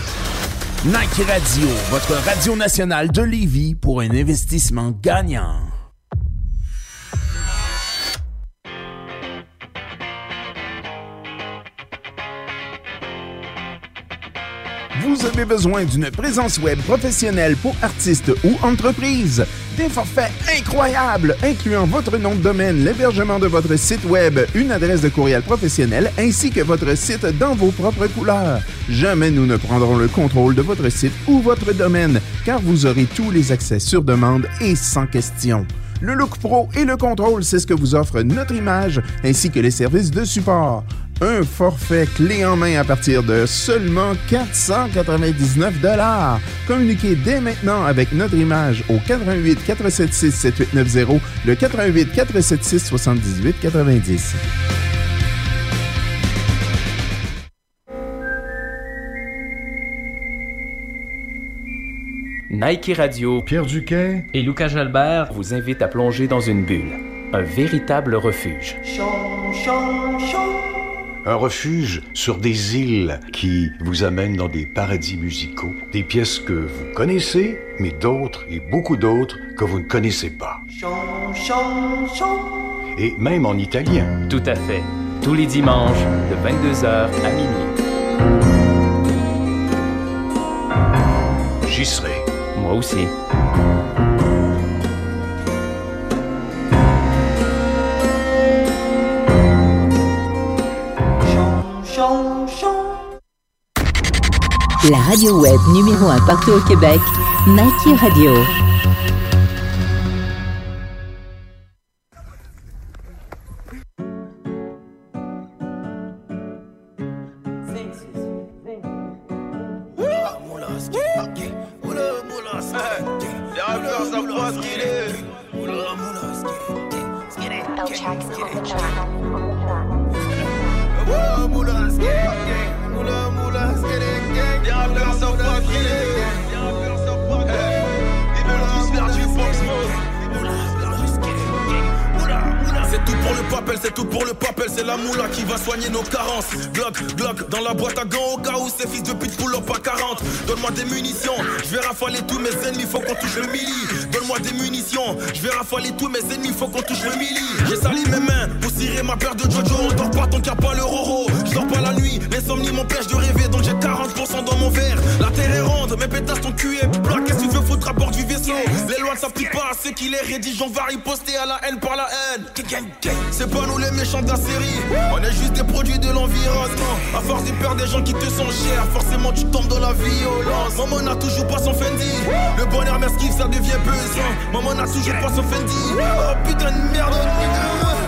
Nike Radio, votre radio nationale de Lévis pour un investissement gagnant. Vous avez besoin d'une présence web professionnelle pour artistes ou entreprises. Des forfaits incroyables incluant votre nom de domaine, l'hébergement de votre site web, une adresse de courriel professionnelle ainsi que votre site dans vos propres couleurs. Jamais nous ne prendrons le contrôle de votre site ou votre domaine car vous aurez tous les accès sur demande et sans question. Le Look Pro et le contrôle, c'est ce que vous offre notre image ainsi que les services de support. Un forfait clé en main à partir de seulement 499 dollars. Communiquez dès maintenant avec notre image au 88 476 7890, le 88 476 78 90. Nike Radio, Pierre Duquet et Lucas Jalbert vous invitent à plonger dans une bulle, un véritable refuge. Un refuge sur des îles qui vous amènent dans des paradis musicaux, des pièces que vous connaissez, mais d'autres et beaucoup d'autres que vous ne connaissez pas. Et même en italien. Tout à fait. Tous les dimanches, de 22h à minuit. J'y serai. Moi aussi. La radio web numéro 1 partout au Québec, Nike Radio. Des gens qui te sont chers, forcément tu tombes dans la violence. Maman n'a toujours pas son Fendi, le bonheur m'esquive, ça devient pesant. Maman n'a toujours pas son Fendi, oh putain de merde,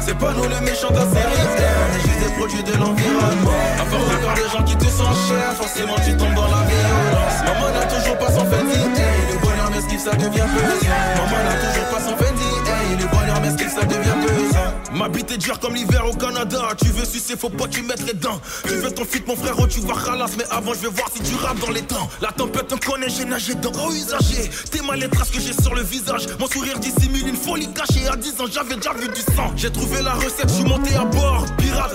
c'est pas nous les méchants de la série, on juste des produits de l'environnement. À force de des gens qui te sont chers, forcément tu tombes dans la violence. Maman n'a toujours pas son Fendi, le bonheur m'esquive, ça devient pesant. Maman n'a toujours pas son Fendi, le bonheur m'esquive, ça devient pesant. Ma bite est dure comme l'hiver au Canada. Tu veux sucer, faut pas tu mettre les dents. Tu veux ton fit, mon frérot, tu vas ralasse. Mais avant, je vais voir si tu rappes dans les temps. La tempête me connaît, j'ai nagé dans gros usagé. T'es mal les traces que j'ai sur le visage. Mon sourire dissimule une folie cachée. À 10 ans, j'avais déjà vu du sang. J'ai trouvé la recette, je suis monté à bord.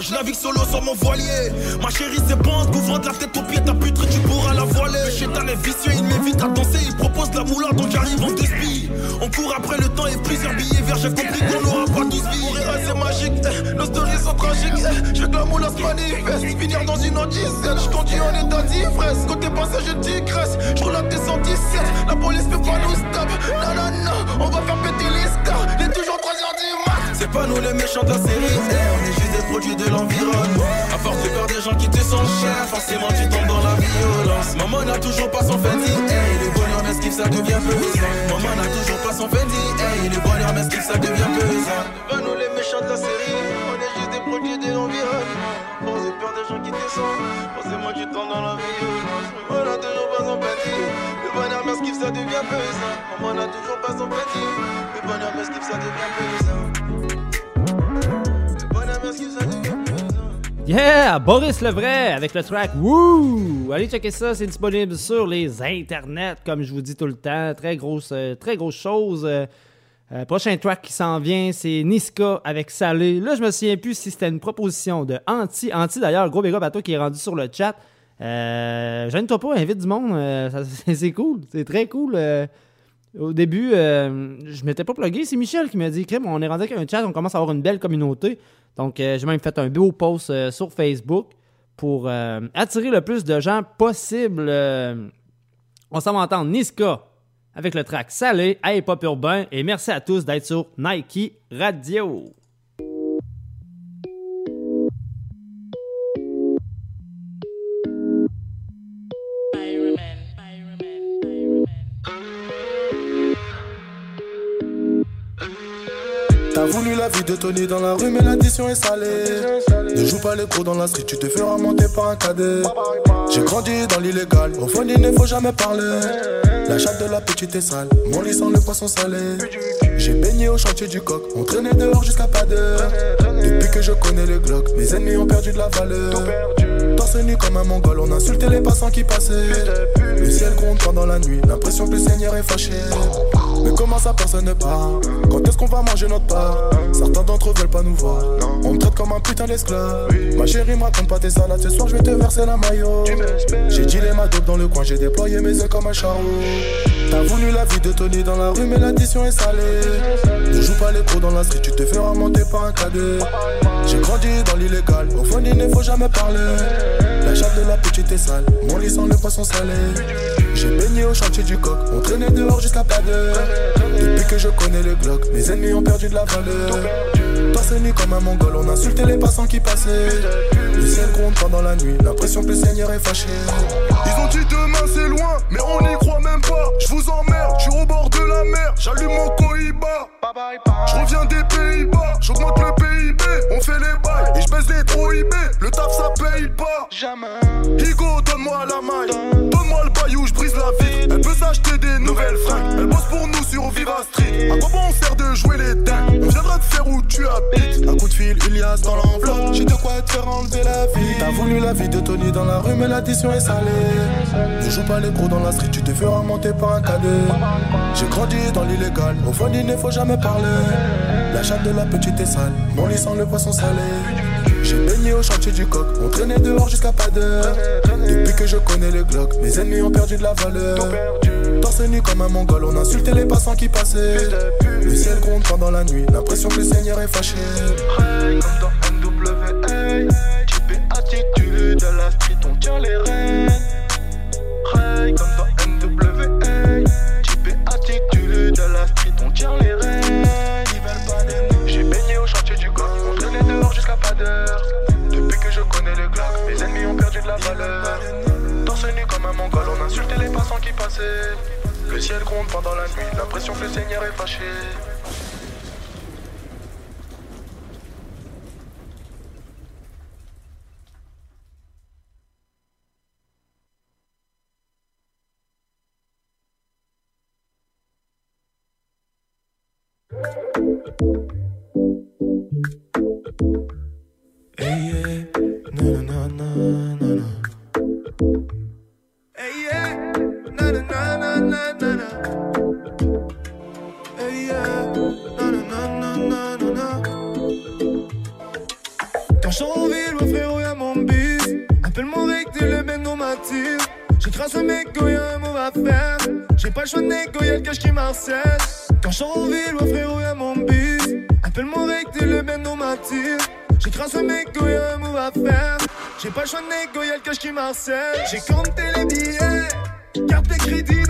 Je navigue solo sur mon voilier. Ma chérie, pente, couvrant de la tête aux pieds. Ta putre, tu pourras la voiler. Le chétan est vicieux, il m'invite à danser. Il propose de la moula, donc j'arrive en deux spies. On court après le temps et plusieurs billets verts. J'ai compris qu'on n'aura pas tous. Mourir, c'est magique, eh, nos stories sont tragiques. veux que la moula se manifeste. Finir dans une audition, je conduis en état d'ivresse. Côté passager digresse, je roule à 217. La police peut pas nous stop. Non, on va faire péter les. Il est toujours 3h du mat. C'est pas nous les méchants de la série, eh, on est juste des produits de l'environnement. À force de peur des gens qui te sont chers, forcément tu tombes dans la violence. Maman n'a toujours pas son Fendi, hey, les bonheurs m'esquivent, ça devient pesant. Maman n'a toujours pas son Fendi, hey, les bonheurs m'esquivent, ça devient pesant. Pas nous les méchants de la série, on est juste des produits de l'environnement. Force de peur des gens qui te sont, forcément tu tombes dans la violence. Maman n'a toujours pas son Fendi, les bonheurs m'esquivent, ça devient pesant. Maman n'a toujours pas son Fendi, les bonheurs m'esquivent, ça devient pesant. Yeah! Boris Levray avec le track Woo! Allez checker ça, c'est disponible sur les internets, comme je vous dis tout le temps. Très grosse, euh, très grosse chose. Euh, euh, prochain track qui s'en vient, c'est Niska avec Salé. Là, je me souviens plus si c'était une proposition de Anti. Anti, d'ailleurs, gros big toi qui est rendu sur le chat. Euh, Gêne-toi pas, invite du monde. c'est cool. C'est très cool. au début, je m'étais pas plugué. C'est Michel qui m'a dit Crème, on est rendu avec un chat, on commence à avoir une belle communauté. Donc, euh, j'ai même fait un beau post euh, sur Facebook pour euh, attirer le plus de gens possible. on s'en va entendre Niska avec le track Salé, Hey Pop Urbain. Et merci à tous d'être sur Nike Radio. T'as voulu la vie de Tony dans la rue, mais l'addition est salée. Ne joue pas les pros dans la street, tu te feras monter par un cadet. J'ai grandi dans l'illégal, au fond il ne faut jamais parler. La chatte de la petite est sale, mon lit sent le poisson salé. J'ai baigné au chantier du coq, on traînait dehors jusqu'à pas d'heure. Depuis que je connais les glocks, mes ennemis ont perdu de la valeur. Torse nu comme un mongol, on insultait les passants qui passaient. Le ciel gronde pendant la nuit, l'impression que le Seigneur est fâché. Mais comment ça personne ne part Quand est-ce qu'on va manger notre part Certains d'entre eux veulent pas nous voir. On me traite comme un putain d'esclave. Ma chérie me raconte pas tes salades. Ce soir je vais te verser la maillot. J'ai dit les dope dans le coin. J'ai déployé mes œufs comme un charreau. T'as voulu la vie de Tony dans la rue Mais l'addition est salée. Ne joue pas les pros dans la street. Tu te feras monter par un cadet. J'ai grandi dans l'illégal. Au fond il ne faut jamais parler. La chatte de la petite est sale. Mon lit sent le poisson salé J'ai baigné au chantier du coq. On traînait dehors jusqu'à pas d'heure. Depuis que je connais le Glock Mes ennemis ont perdu de la valeur Torse nu comme un mongol On insultait les passants qui passaient Le ciel gronde pendant la nuit L'impression que le Seigneur est fâché Ils ont dit demain c'est loin, mais on n'y croit même pas. Je vous emmerde, je suis au bord de la mer, j'allume mon cohiba. Je reviens des Pays-Bas, j'augmente le PIB, on fait les bails et je baisse les trop IB. Le taf ça paye pas. Jamais. Higo, donne-moi la maille, donne-moi le bail où je brise la vie. Elle peut s'acheter des nouvelles fringues, elle bosse pour nous sur Viva Street. À quoi bon on sert de jouer les dingues? On viendra te faire où tu Un coup de fil, Ilias dans l'enveloppe. J'ai de quoi te faire enlever la vie. T'as voulu la vie de Tony dans la rue Mais l'addition est salée. Ne joue pas les gros dans la street Tu te feras monter par un cadet. J'ai grandi dans l'illégal Au fond il ne faut jamais parler. La chatte de la petite est sale Mon lit sent le poisson salé. J'ai baigné au chantier du coq, on traînait dehors jusqu'à pas d'heure. Depuis que je connais le Glock, mes ennemis ont perdu de la valeur. Torse nu comme un mongol, on insultait les passants qui passaient. Le ciel gronde pendant la nuit, l'impression que le Seigneur est fâché. Comme dans NWA, type attitude à la street, on tient les rênes. Ray, comme dans NWA, type attitude à la street, on tient les rênes. Ils veulent pas de nous. J'ai baigné au chantier du coq, on traînait dehors jusqu'à pas d'heure. Depuis que je connais le Glock, mes ennemis ont perdu de la valeur. Torse nu comme un mongol, on insultait les Le ciel gronde pendant la nuit, l'impression que le Seigneur est fâché. Pas le choix de négo, y'a le cash qui m'harcèle. J'ai compté les billets, carte de crédit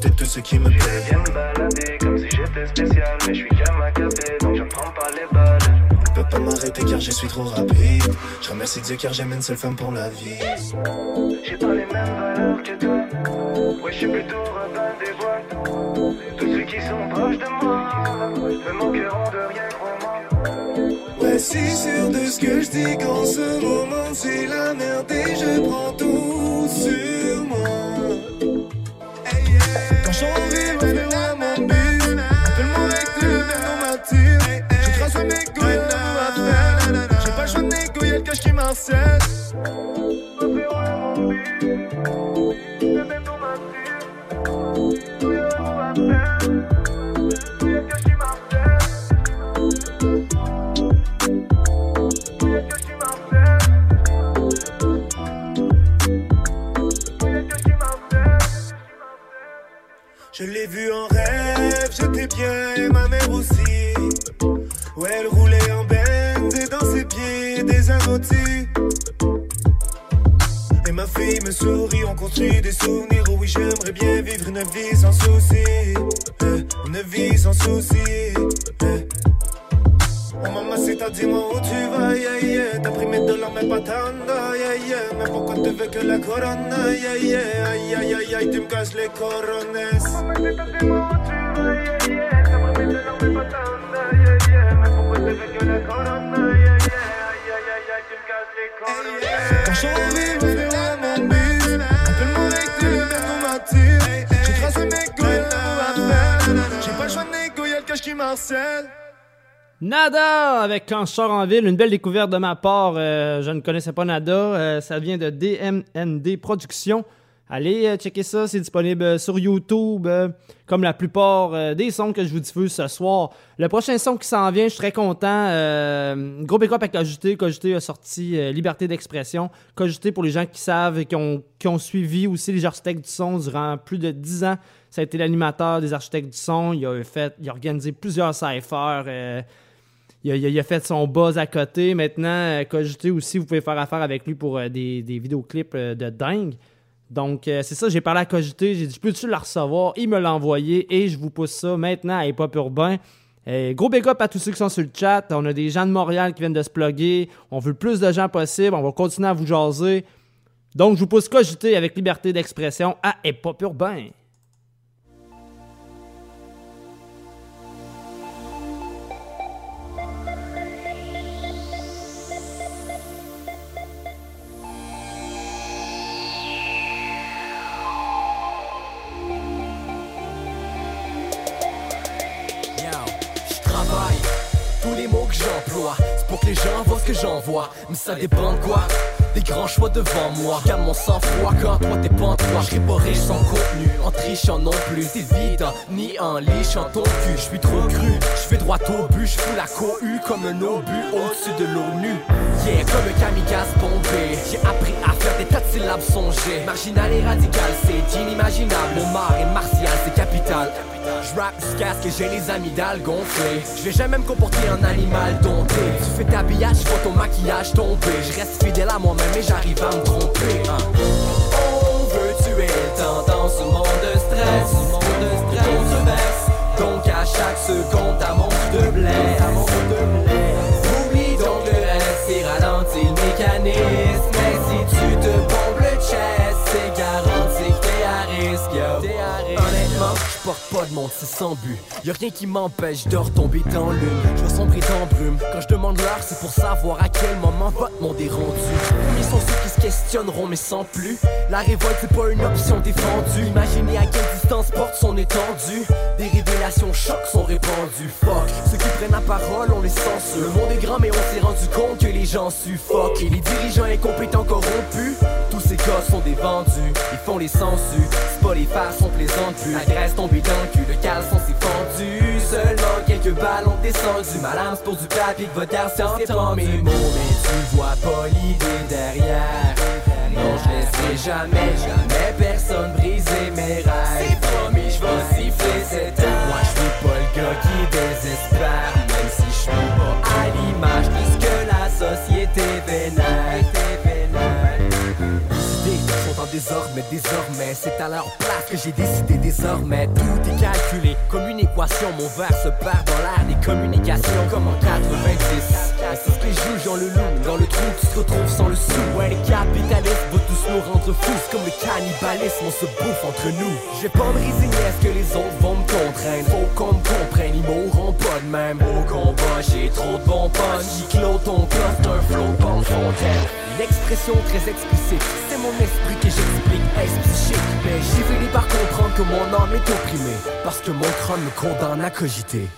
ton acheter tout ce qui me plaît. Viens me balader comme si j'étais spécial, mais je suis kamakaze, donc je ne prends pas les balles. Je peux pas m'arrêter car je suis trop rapide. Je remercie Dieu car j'aime une seule femme pour la vie. J'ai pas les mêmes valeurs que Nada avec Quand je en ville, une belle découverte de ma part. euh, je ne connaissais pas Nada. euh, ça vient de DMND Productions. Allez euh, checker ça, c'est disponible euh, sur YouTube, euh, comme la plupart des sons que je vous diffuse ce soir. Le prochain son qui s'en vient, je suis très content. Euh, gros up à Cogité. Cogité a sorti Liberté d'expression. Cogité, pour les gens qui savent et qui ont, suivi aussi les architectes du son durant plus de 10 ans, ça a été l'animateur des architectes du son. Il a, fait, il a organisé plusieurs cyphers. il a, il a- fait son buzz à côté. Maintenant, Cogité aussi, vous pouvez faire affaire avec lui pour des, des vidéoclips de dingue. Donc, euh, c'est ça, j'ai parlé à Cogité, j'ai dit, peux-tu la recevoir? Il me l'a envoyé et je vous pousse ça maintenant à Hip Hop Urbain. Euh, gros big up à tous ceux qui sont sur le chat. On a des gens de Montréal qui viennent de se plugger. On veut le plus de gens possible. On va continuer à vous jaser. Donc, je vous pousse Cogité avec liberté d'expression à Hip Hop Urbain. Tous les mots les gens voient ce que j'envoie. Mais ça dépend de quoi Des grands choix devant moi. Garde mon sang-froid quand toi t'es pas en toi. Riche sans contenu, en trichant non plus. C'est vide, ni en lichant ton cul. Je suis trop cru, je fais droit au but. Je fous la cohue comme un obus au-dessus de l'ONU. Yeah, comme un kamikaze bombé. J'ai appris à faire des tas de syllabes songées. Marginal et radical, c'est inimaginable. Mon mar est martial, c'est capital. Je rappe jusqu'à ce que j'ai les amygdales gonflées. Je vais jamais me comporter en animal dompté. Ta habillage, je vois ton maquillage tomber. Je reste fidèle à moi-même et j'arrive à me tromper. hein. On veut tuer le temps dans ce monde de stress. De controverse. Donc à chaque seconde, ta montre de blé. Oublie donc le reste et ralentis le mécanisme. Pas de monde, c'est sans but. Y'a rien qui m'empêche de retomber dans l'une. Je vais sombrer dans brume. Quand je demande l'heure, c'est pour savoir à quel moment votre monde est rendu. Ils sont ceux qui se questionneront, mais sans plus. La révolte, c'est pas une option défendue. Imaginez à quelle distance porte son étendue. Des révélations chocs sont répandues. Fuck, ceux qui prennent la parole, on les censure. Le monde est grand, mais on s'est rendu compte que les gens suffoquent. Et les dirigeants incompétents corrompus, ces gars sont des vendus. Ils font les sensus. C'est pas les farces, on plaisante plus. La graisse tombée dans le cul, le caleçon s'est fendu. Seulement quelques balles ont descendu. C'est pour du papier que votre garçon pas mes mots, mais tu vois pas l'idée derrière. Non, je laisserai jamais, jamais personne briser mes rêves. C'est promis, je vais siffler cette heure. Moi, je suis pas le gars qui désespère, même si je suis pas à l'image de ce que la société vénère. Les idées sont en désordre, mais désormais, c'est à leur place que j'ai décidé désormais. Tout est calculé comme une équation. Mon verre se perd dans l'air des communications comme en 90. C'est ce que joue Jean le loup Dans le trou tu te retrouves sans le sou Ouais les capitalistes vont tous nous rendre fous Comme le cannibalisme on se bouffe entre nous Je vais pas me résigner à ce que les autres vont me contraindre Faut qu'on me comprenne ils mourront pas de même Au combat j'ai trop de bons punch J'y clôt ton cloche d'un flow de fontaine Expression très explicite. C'est mon esprit que j'explique Est-ce psychique? Mais j'ai fini par comprendre que mon âme est opprimée Parce que mon crâne me condamne à Cogiter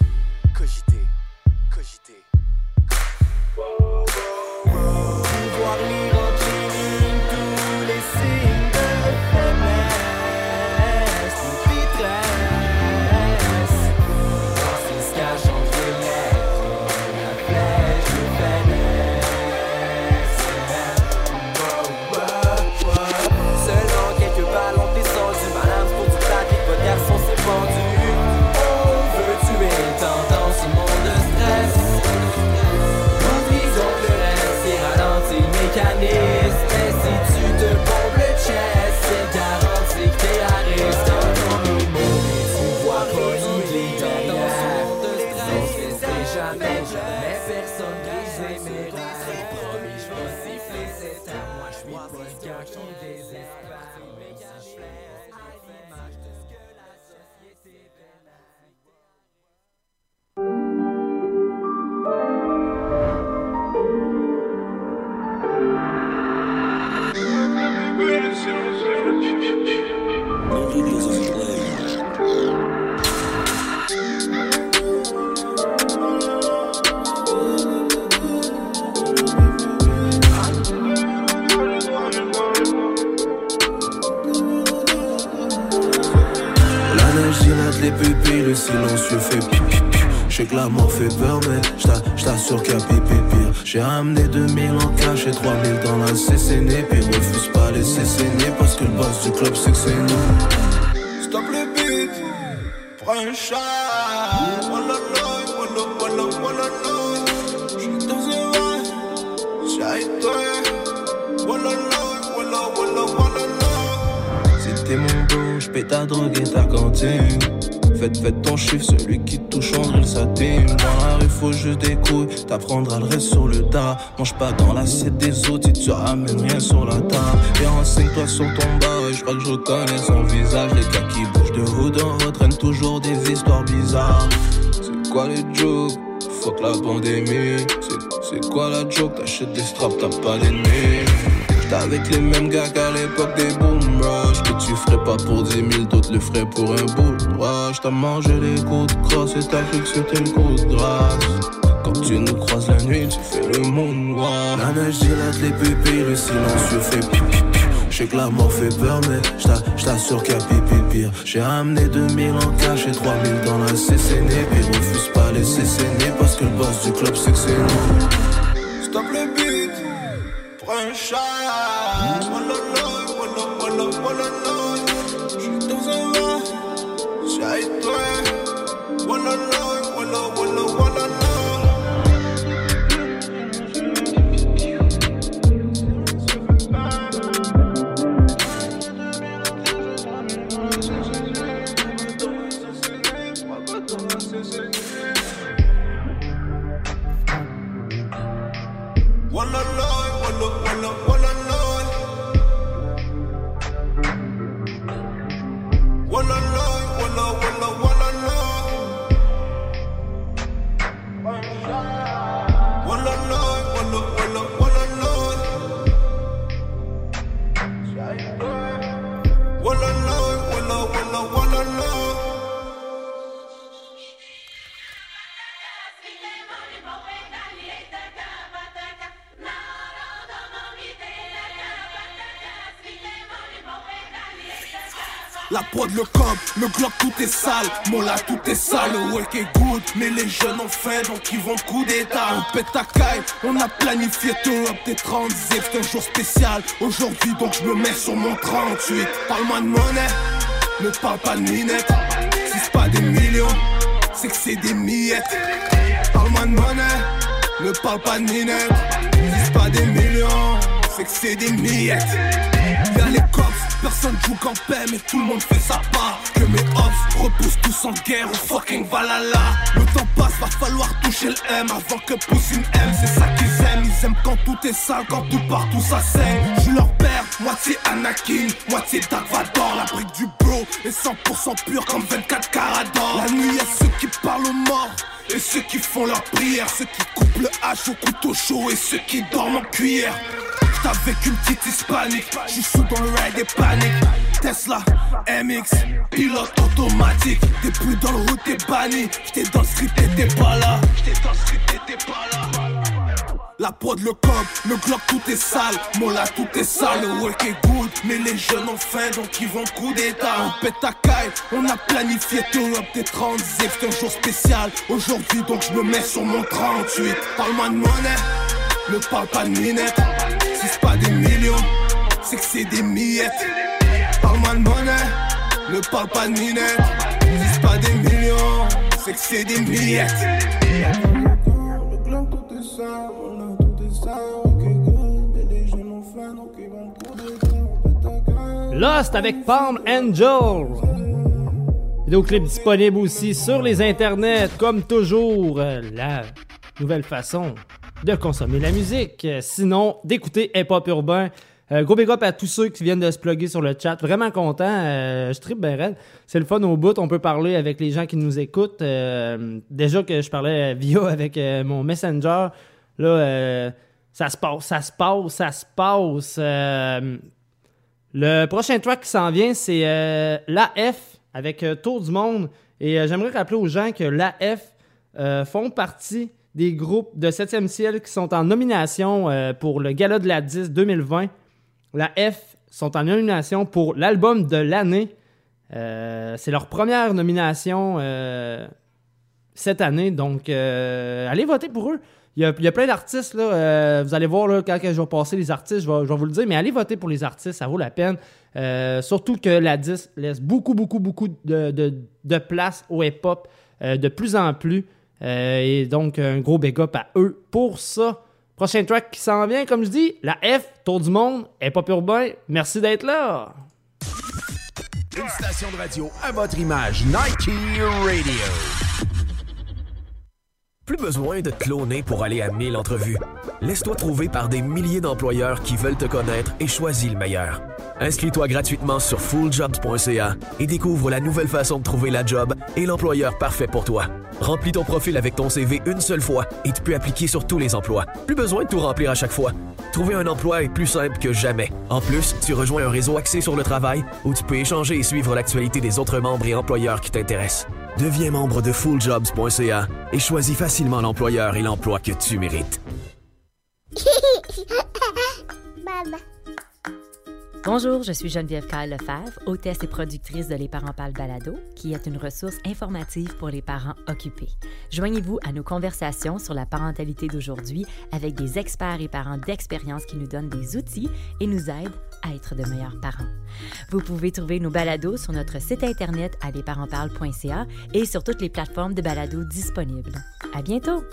silencieux fait pipi pi. Je sais que la mort fait peur, mais j't'a- j't'assure qu'il y a pipi pire. J'ai ramené 2000 en cash et 3000 dans la CCN. Puis refuse pas les saigner parce que le boss du club c'est que c'est nous. Stop le beat, prends un loin, walla walla walla loin. J'suis dans un loin, walla walla walla loin. Si t'es mon bro, j'paie ta drogue et ta cantine. Faites, faites ton chiffre, celui qui touche en drill sa team. Dans la rue, faut juste des couilles, t'apprendras le reste sur le tas. Mange pas dans l'assiette des autres si tu ramènes rien sur la table. Et renseigne-toi sur ton bas, ouais, j'crois que je reconnais son visage. Les gars qui bougent de hood en retraînent toujours des histoires bizarres. C'est quoi les jokes? Fuck la pandémie. C'est- C'est quoi la joke? T'achètes des straps, t'as pas d'ennemis. Avec les mêmes gars qu'à l'époque des boom rush Que tu ferais pas pour 10 000, d'autres le feraient pour un bout de rush T'as mangé les coups de crosse et t'as cru que c'était le coup de grâce Quand tu nous croises la nuit, tu fais le monde noir La neige dilate les pupilles, le silencieux fait pipi pi. Je que la mort fait peur, mais j't'a- j't'assure qu'il y a pipi pire. J'ai ramené 2000 en cash et 3000 dans la CCN. Puis refuse pas les saigner parce que le boss du club c'est que c'est nous. Stop le beat, prends un shot. Walla loin, walla walla walla loin. J'suis dans un ride, j'ai toi. One le glock, tout est sale. Mon là, tout est sale. Le work est good, mais les jeunes ont faim, donc ils vont coup d'état. On pète ta caille, on a planifié tout up des 30 zip. C'est un jour spécial aujourd'hui, donc je me mets sur mon 38. Parle-moi de monnaie, ne parle pas de minette. Si c'est pas des millions, c'est que c'est des miettes. Parle-moi de monnaie, ne parle pas de minette. Si c'est pas des millions, c'est que c'est des miettes. Y'a les cops, personne joue qu'en paix, mais tout le monde fait sa part. Que mes ops repoussent tous en guerre au fucking Valhalla. Le temps passe, va falloir toucher le M avant que pousse une M. C'est ça qu'ils aiment, ils aiment quand tout est sale, quand tout partout ça saigne. Je leur père, moitié Anakin, moitié Dark Vador. La brique du bro est 100% pure comme 24 carats d'or. La nuit, y'a ceux qui parlent aux morts. Et ceux qui font leur prière, ceux qui coupent le hache au couteau chaud et ceux qui dorment en cuillère. Avec une petite hispanique, j'suis sous dans le ride et panique. Tesla, MX, pilote automatique. T'es plus dans le route, t'es banni. J'étais dans le script, t'étais pas là. J'étais dans le script, t'étais pas là. La prod, le cop, le glock, tout est sale. Mola, tout est sale. Le work est good, mais les jeunes ont faim, donc ils vont coup d'état. On pète ta caille, on a planifié tout up des 30 zip. C'est un jour spécial aujourd'hui, donc je me mets sur mon 38. Parle-moi de monnaie, ne parle pas de minette. Si c'est pas des millions, c'est que c'est des miettes. Parle-moi de monnaie, ne parle pas de minette. Si c'est pas des millions, c'est que c'est des miettes. Le tout est tout est. Lost avec Palm Angel. Vidéoclip disponible aussi sur les internets, comme toujours, euh, la nouvelle façon de consommer la musique. Euh, Sinon, d'écouter hip-hop urbain. Euh, gros big up à tous ceux qui viennent de se plugger sur le chat. Vraiment content. euh, je tripe raide. C'est le fun au bout. On peut parler avec les gens qui nous écoutent. Euh, déjà que je parlais via avec euh, mon Messenger. Là, ça se passe, ça se passe, ça se passe. Le prochain track qui s'en vient, c'est l'AF avec Tour du Monde. Et j'aimerais rappeler aux gens que l'AF font partie des groupes de 7e ciel qui sont en nomination euh, pour le Gala de la 10 2020. La F sont en nomination pour l'album de l'année. Euh, c'est leur première nomination euh, cette année, donc allez voter pour eux. Il y a, plein d'artistes, là. vous allez voir là, quand je vais passer les artistes, je vais, je vais vous le dire, mais allez voter pour les artistes, ça vaut la peine. Surtout que la 10 laisse beaucoup, beaucoup, beaucoup de, de- de place au hip-hop de plus en plus. Euh, et donc, un gros big à eux pour ça. Prochain track qui s'en vient, comme je dis, la F, Tour du Monde, hip-hop urbain. Merci d'être là. Une station de radio à votre image, Nike Radio. Plus besoin de te cloner pour aller à 1000 entrevues. Laisse-toi trouver par des milliers d'employeurs qui veulent te connaître et choisis le meilleur. Inscris-toi gratuitement sur fulljobs.ca et découvre la nouvelle façon de trouver la job et l'employeur parfait pour toi. Remplis ton profil avec ton CV une seule fois et tu peux appliquer sur tous les emplois. Plus besoin de tout remplir à chaque fois. Trouver un emploi est plus simple que jamais. En plus, tu rejoins un réseau axé sur le travail où tu peux échanger et suivre l'actualité des autres membres et employeurs qui t'intéressent. Deviens membre de fulljobs.ca et choisis facilement l'employeur et l'emploi que tu mérites. Bonjour, je suis Geneviève Kyle Lefebvre, hôtesse et productrice de Les Parents Parlent Balado, qui est une ressource informative pour les parents occupés. Joignez-vous à nos conversations sur la parentalité d'aujourd'hui avec des experts et parents d'expérience qui nous donnent des outils et nous aident à être de meilleurs parents. Vous pouvez trouver nos balados sur notre site internet à lesparentsparlent.ca et sur toutes les plateformes de balados disponibles. À bientôt!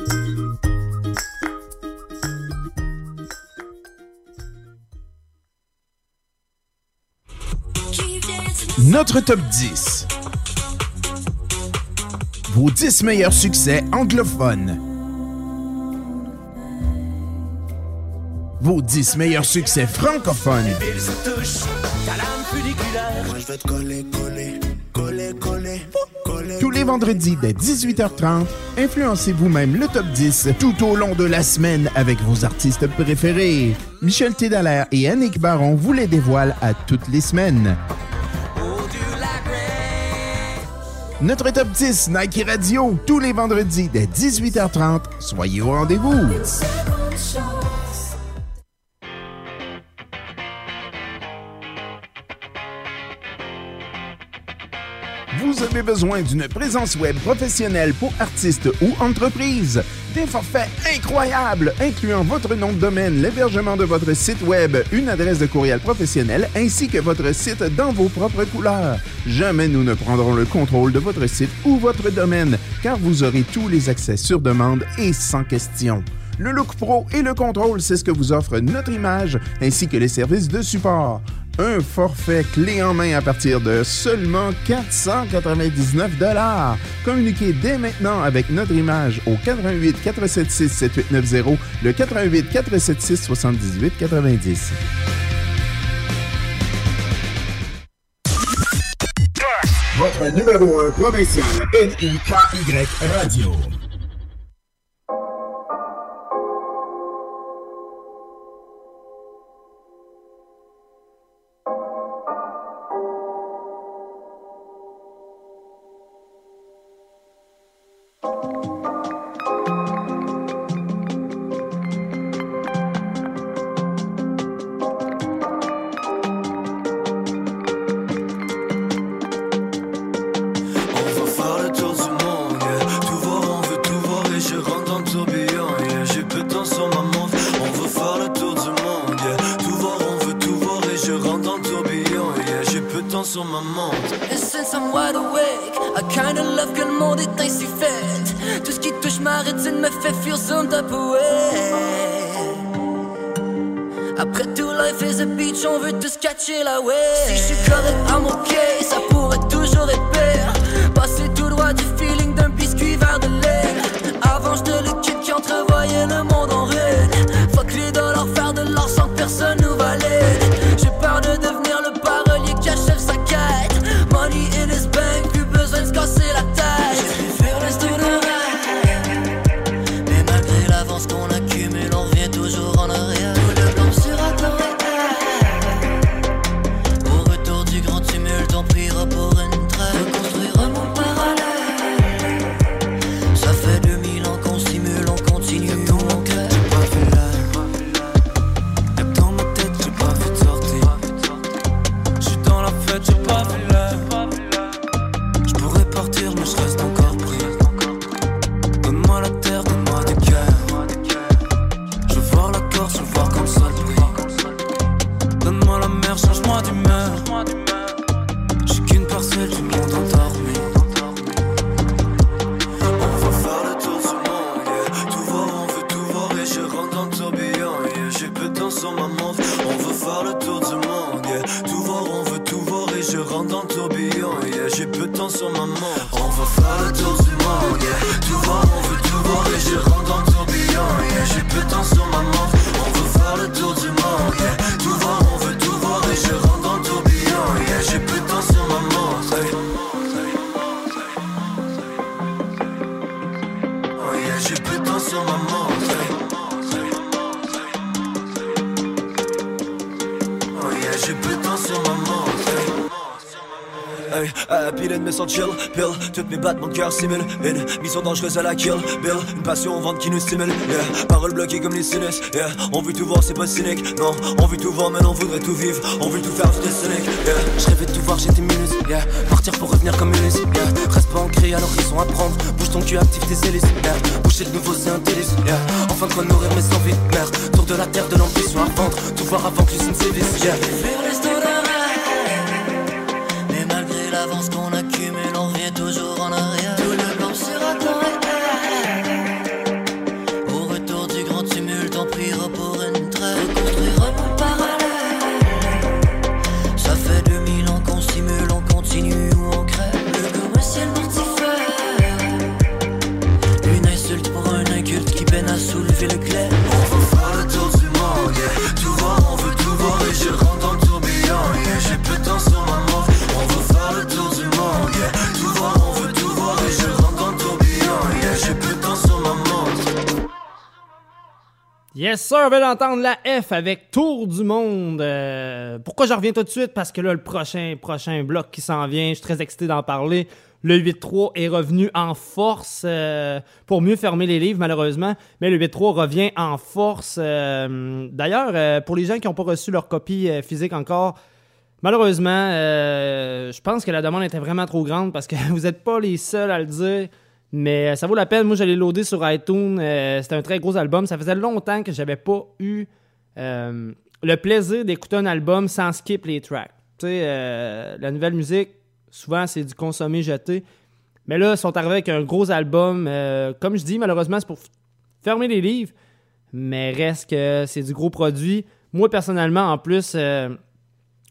Notre top 10. Vos 10 meilleurs succès anglophones. Vos 10 meilleurs succès francophones. Tous les vendredis dès 18h30, influencez vous-même le top 10 tout au long de la semaine avec vos artistes préférés. Michel Tédalère et Annick Baron vous les dévoilent à toutes les semaines. Notre top 10 Nike Radio, tous les vendredis dès 18h30. Soyez au rendez-vous. vous avez besoin d'une présence web professionnelle pour artistes ou entreprises, des forfaits incroyables incluant votre nom de domaine, l'hébergement de votre site web, une adresse de courriel professionnelle ainsi que votre site dans vos propres couleurs. Jamais nous ne prendrons le contrôle de votre site ou votre domaine car vous aurez tous les accès sur demande et sans question. Le Look Pro et le contrôle, c'est ce que vous offre notre image ainsi que les services de support un forfait clé en main à partir de seulement 499 dollars. Communiquez dès maintenant avec notre image au 88 476 7890, le 88 476 78 90. Votre numéro 1 provincial NIKY Radio. sans chill, pill. Toutes mes battements de cœur simulent une mission dangereuse à la kill, bill. Une passion au ventre qui nous stimule, yeah. Paroles bloquées comme les cyniques, yeah. On veut tout voir, c'est pas cynique, non. On veut tout voir, mais on voudrait tout vivre. On veut tout faire, j'étais cynique, yeah. Je rêvais de tout voir, j'étais minus, yeah. Partir pour revenir comme une yeah. Reste pas ancré à l'horizon à prendre. Bouge ton cul, active tes hélices, yeah. Boucher de nouveau, c'est un délice, yeah. Enfin de quoi nourrir mes envies de merde. Tour de la terre, de l'ambition à vendre. Tout voir avant que l'usine sévisse, yeah. toujours en arrière. Yes, sir, on veut entendre la F avec Tour du Monde. Euh, pourquoi je reviens tout de suite? Parce que là, le prochain, prochain bloc qui s'en vient, je suis très excité d'en parler. Le 8-3 est revenu en force euh, pour mieux fermer les livres, malheureusement. Mais le 8-3 revient en force. Euh, d'ailleurs, pour les gens qui n'ont pas reçu leur copie physique encore, malheureusement, je pense que la demande était vraiment trop grande parce que vous n'êtes pas les seuls à le dire. Mais euh, ça vaut la peine. Moi, je l'ai sur iTunes. Euh, c'était un très gros album. Ça faisait longtemps que j'avais pas eu euh, le plaisir d'écouter un album sans skip les tracks. Tu sais, la nouvelle musique, souvent, c'est du consommer, jeté. Mais là, ils sont arrivés avec un gros album. comme je dis, malheureusement, c'est pour fermer les livres. Mais reste que c'est du gros produit. Moi, personnellement, en plus,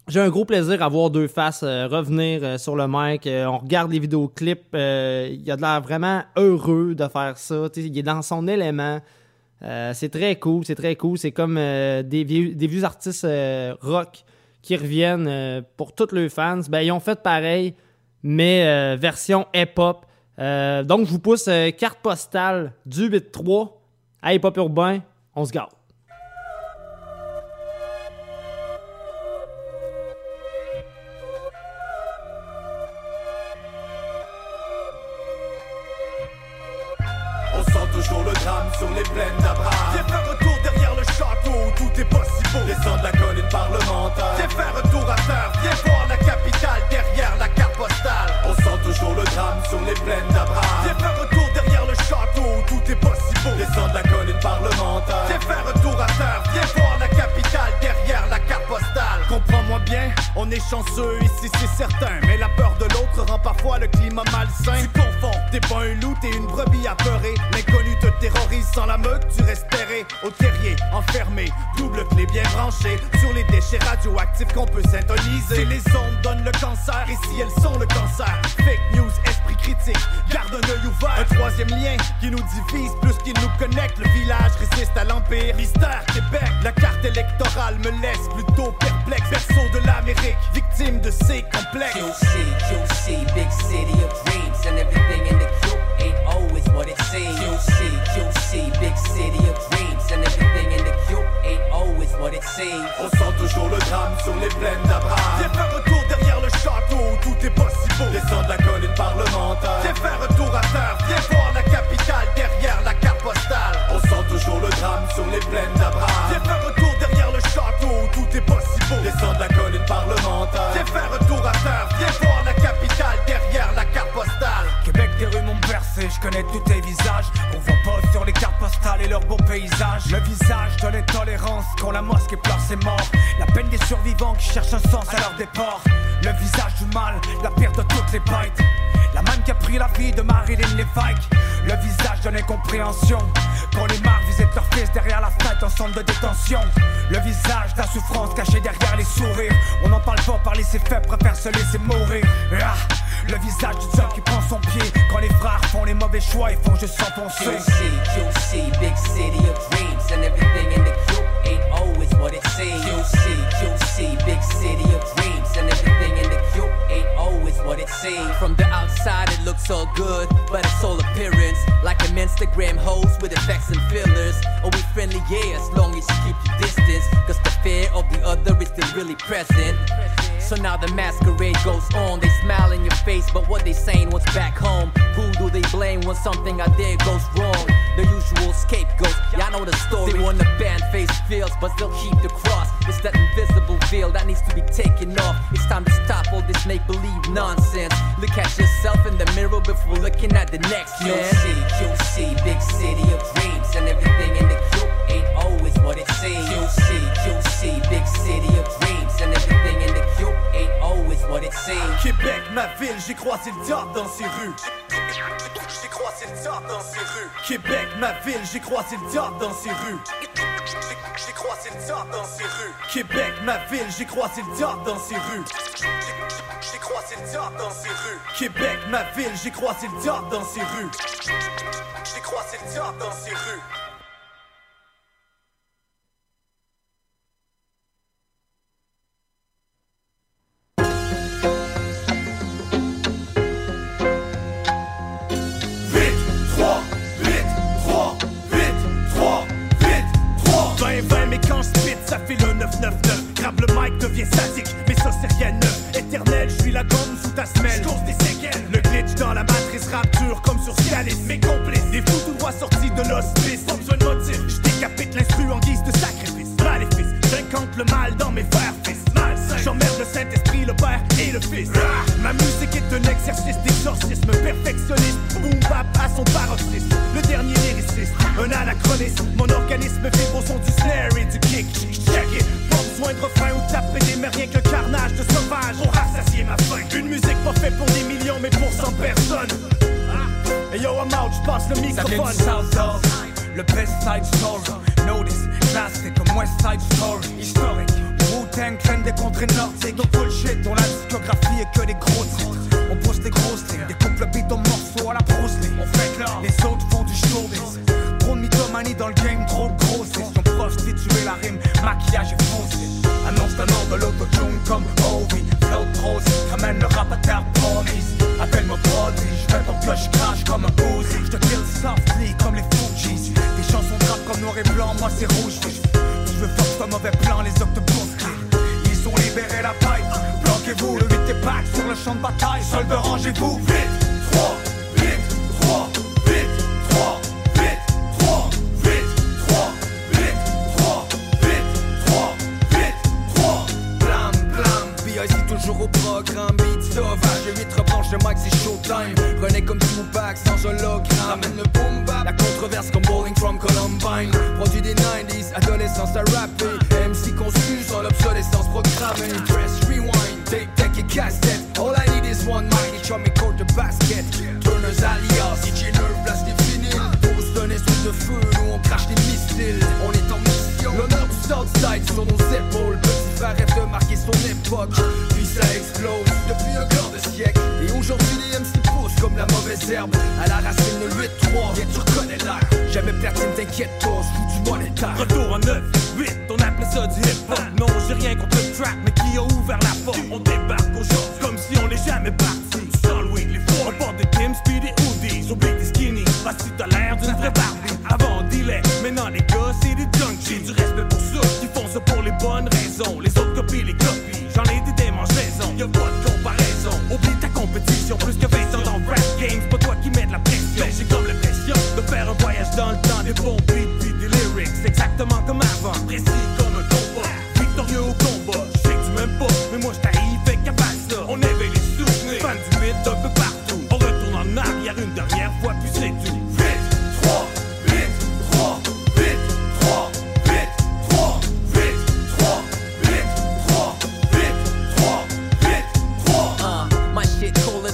j'ai un gros plaisir à voir deux faces euh, revenir euh, sur le mic. Euh, on regarde les vidéoclips. Euh, il a de l'air vraiment heureux de faire ça. T'sais, il est dans son élément. Euh, c'est très cool, c'est très cool. C'est comme euh, des, vieux, des vieux artistes rock qui reviennent pour tous leurs fans. Ben, ils ont fait pareil, mais version hip-hop. donc, je vous pousse carte postale du 8-3 à hip-hop urbain. On se garde. dans ces rues. J'ai croisé le diable dans ces rues. Québec, ma ville, j'ai croisé le diable dans ces rues. J'ai croisé le diable dans ces rues. Québec, ma ville, j'ai croisé le diable dans ces rues. J'ai croisé le diable dans ces rues.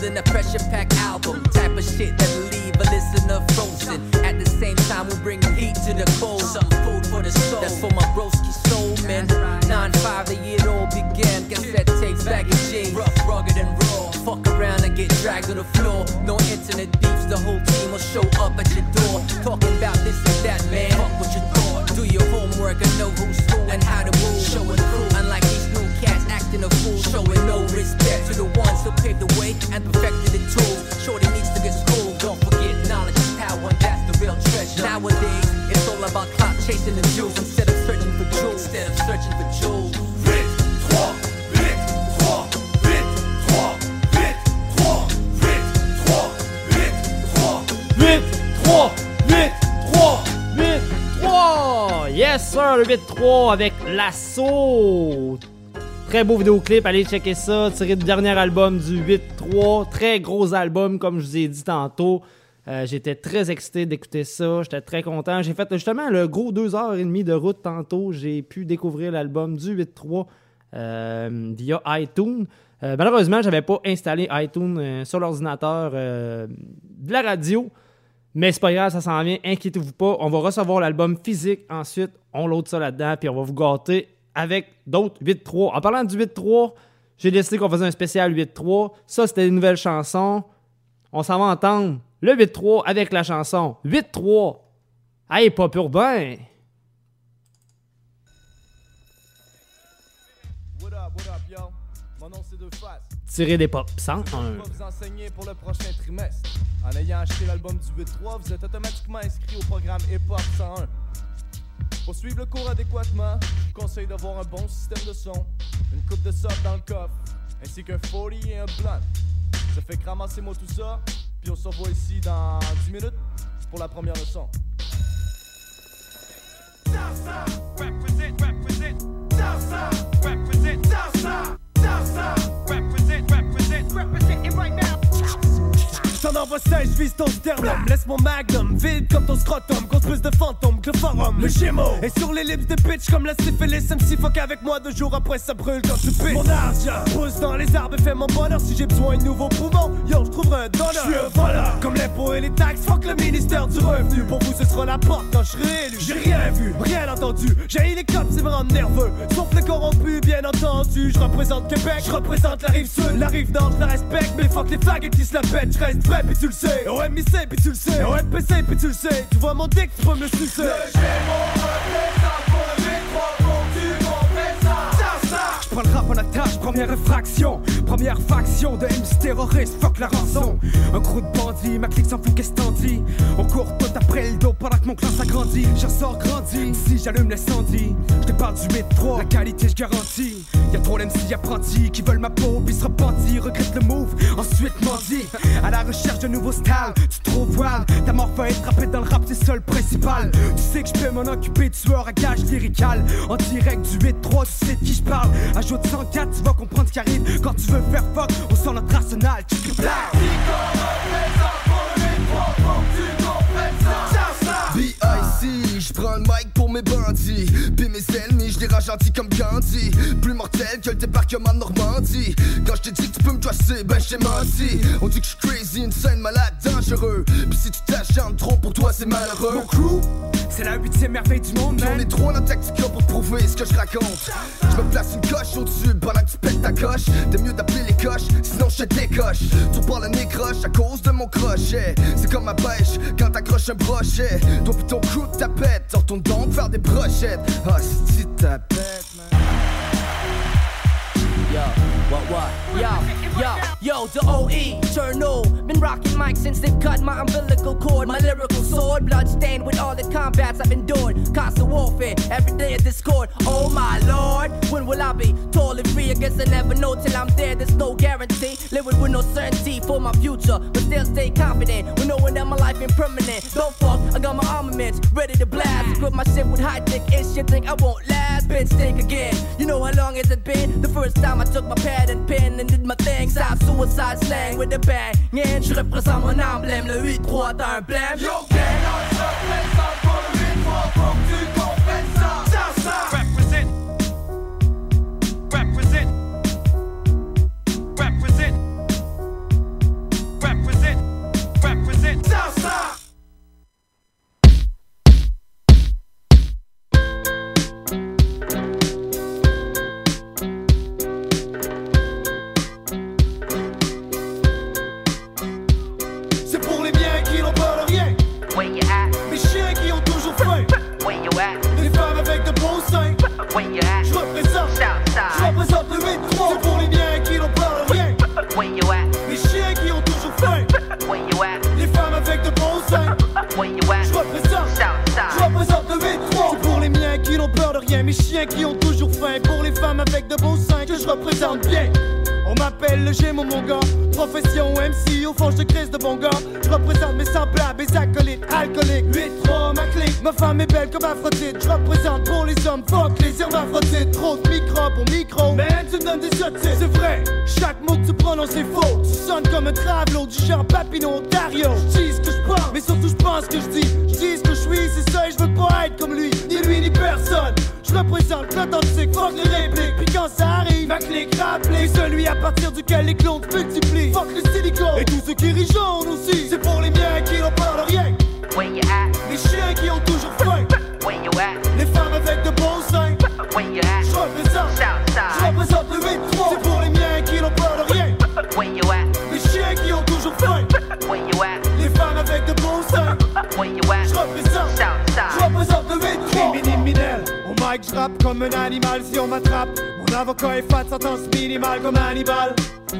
Than a pressure pack album. Type of shit that'll leave a listener frozen. At the same time, we bring heat to the cold. Some food for the soul. That's for my broski soul, man. 9-5, the year all began. Cassette tapes, baggy jeans. Rough, rugged, and raw. Fuck around and get dragged to the floor. No internet beefs, the whole team will show up at your door. Talking about this and that, man. Fuck what you thought. Do your homework and know who's who and how to move. Show Showing crew, a fool. Showing no respect to the ones who paved the way and perfected the tools. Shorty needs to get schooled. Don't forget, knowledge is power, and that's the real treasure. Nowadays, it's all about clout chasing the jewels instead of searching for jewels. Instead of searching for jewels. Vite, 3, vite, 3, vite, 3, vite, 3, vite, 3, vite, 3, Vite, 3, vite, 3, vite, 3! Yes, sir, le 8-3 avec l'assaut. Très beau vidéoclip, allez checker ça, tiré du dernier album du 8-3. Très gros album, comme je vous ai dit tantôt. Euh, J'étais très excité d'écouter ça, j'étais très content. J'ai fait justement le gros 2h30 de route tantôt. J'ai pu découvrir l'album du 8-3 euh, via iTunes. Euh, malheureusement, j'avais pas installé iTunes euh, sur l'ordinateur de la radio. Mais c'est pas grave, ça s'en vient, inquiétez-vous pas. On va recevoir l'album physique ensuite. On load ça là-dedans, puis on va vous gâter avec d'autres 8-3. En parlant du 8-3, j'ai décidé qu'on faisait un spécial 8-3. Ça, c'était une nouvelle chanson. On s'en va entendre le 8-3 avec la chanson 8-3. Hey, pop urbain! What up, what up, yo? Mon nom c'est Deux Faces. Tirer des pop 101. Je vais vous enseigner pour le prochain trimestre. En ayant acheté l'album du 8-3, vous êtes automatiquement inscrit au programme Hip Hop 101. Pour suivre le cours adéquatement, je conseille d'avoir un bon système de son, une coupe de sub dans le coffre, ainsi qu'un 40 et un blunt. Ça fait que ramassez-moi tout ça, puis on se revoit ici dans 10 minutes pour la première leçon. Represent. vise ton sternum. Laisse mon magnum vide comme ton scrotum. Plus de fantômes que le forum. Le gémeaux. Et sur les lips de bitch comme la syphilis. MC fuck avec moi deux jours après ça brûle quand tu pisses. Mon argent pousse dans les arbres et fait mon bonheur. Si j'ai besoin de nouveaux poumons, yo, je trouverai un donneur. Je suis un voleur. Comme l'impôt et les taxes, fuck le ministère du revenu. Pour vous, ce sera la porte quand je serai élu. J'ai rien vu, rien entendu. J'ai les cops, c'est me rendre nerveux. Sauf les corrompus, bien entendu. Je représente Québec, je représente la rive sud. La rive nord, je la respecte. Mais fuck les faggots qui se la pètent. Je vrai, puis tu le sais. OMIC, puis tu le sais. OMPC, puis tu le sais. Tu vois mon dick, tu peux me le sucer. Je prends le rap en attache, première infraction Première faction de MC terroristes, fuck la rançon. Un crew de bandits, ma clique s'en fout qu'est-ce t'en dis? On court tout après le dos pendant que mon clan s'agrandit. Je ressors grandi, si j'allume l'incendie Je te parle du métro, la qualité je garantis. Y'a trop d'MC apprentis qui veulent ma peau puis se repentir Regrette le move, ensuite mendie À la recherche de nouveaux styles, tu trouves wild Ta mort va être rappée dans le rap, c'est ça le principal. Tu sais que je peux m'en occuper, tueur à gage lyrical. En direct du 8-3, tu sais de qui je parle Ajoute 104, tu vas comprendre ce qui arrive. Quand tu veux faire fuck, on sort notre arsenal, tu cribles B.I.C. Je prends le mic pour mes bandits. Puis mes ennemis, je les comme Gandhi. Plus mortel que le débarquement de Normandie. Quand je te dis que tu peux me chasser, ben j'ai menti. On dit que je suis crazy, insane, malade, dangereux Puis si tu t'acharnes trop pour toi c'est malheureux. Mon crew, c'est la huitième merveille du monde, Puis on man. est trop en tactica pour prouver ce que je raconte. Je me place une coche au-dessus pendant que tu pètes ta coche. T'es mieux d'appeler les coches, sinon je te décoche. Tu parles le nez croche à cause de mon crochet. C'est comme ma pêche quand t'accroches un brochet. Toi pis ton crew tapette, retourne donc faire des brochettes. Ah si tapette man. Yo, what, what? Yo, yo, yo, the OE, journal. Been rocking mics since they cut my umbilical cord. My lyrical sword, bloodstained with all the combats I've endured. Constant warfare, every day a discord. Oh my lord, when will I be tall and free? I guess I never know till I'm there, there's no guarantee. Living with no certainty for my future, but still stay confident. When knowing that my life ain't impermanent. Don't fuck, I got my armaments ready to blast. Equip my shit with high tech ish. You think I won't last? Been stink again. You know how long has it been? The first time I took my and pen and did my thing. Suicide slang with. Yeah, je représente mon emblème, le 8-3 d'un blême. Yo, on le 8-3 pour que tu. Je représente le 8 C'est pour les miens qui n'ont peur de rien Mes chiens qui ont toujours faim. Pour les femmes avec de bons seins Que je représente bien. On m'appelle le Gémeaux, mon gars. Profession MC, au fond, je crise de bon gars. Je représente mes semblables, mes acolytes, alcooliques. 8-3, ma clique. Ma femme est belle comme Aphrodite. Je représente pour les hommes, fuck les hermaphrodites. Trop de microbes au micro. Man, tu me donnes des sottises. C'est vrai, chaque mot que tu prononces est faux. Tu sonnes comme un travelot du genre Papineau, Ontario. Je dis ce que je pense, mais surtout je pense que je dis. Je dis ce que suis, c'est ça, et je veux pas être comme lui. Ni lui, ni personne. Je représente l'authentique, fuck les répliques. Puis quand ça arrive, ma clique rappelée. Celui à partir duquel les clones multiplient. Fuck le silicone. Et tous ceux qui jaune aussi. C'est pour les miens qui n'ont peur de rien. Les chiens qui ont toujours faim. Les femmes avec de beaux seins. Je représente. Je représente le 8-3. Au comme un animal si on m'attrape. Mon avocat est fat, sentence minimale comme Hannibal.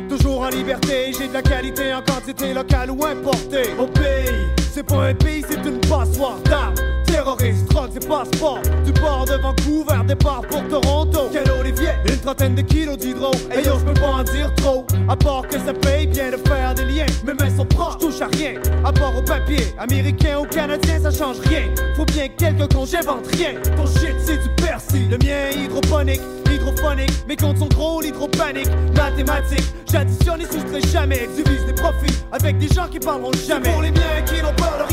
Toujours en liberté, j'ai de la qualité en quantité locale ou importée. Mon pays, c'est pas un pays, c'est une passoire d'armes. Terroristes, drogue, c'est passeport. Tu pars de Vancouver, départ pour Toronto. Quel Olivier, une trentaine de kilos d'hydro. Et yo, je peux pas en dire trop. À part que ça paye bien de faire des liens. Mes mains sont proches, touche à rien. À part au papier, américain ou canadien, ça change rien. Faut bien que quelqu'un qu'on j'invente rien. Ton shit, c'est du persil. Le mien, hydroponique hydrophonique, mes comptes sont gros, l'hydropanique, mathématiques, j'additionne et soustrais jamais, divise des profits avec des gens qui parleront jamais. Pour les miens qui n'ont peur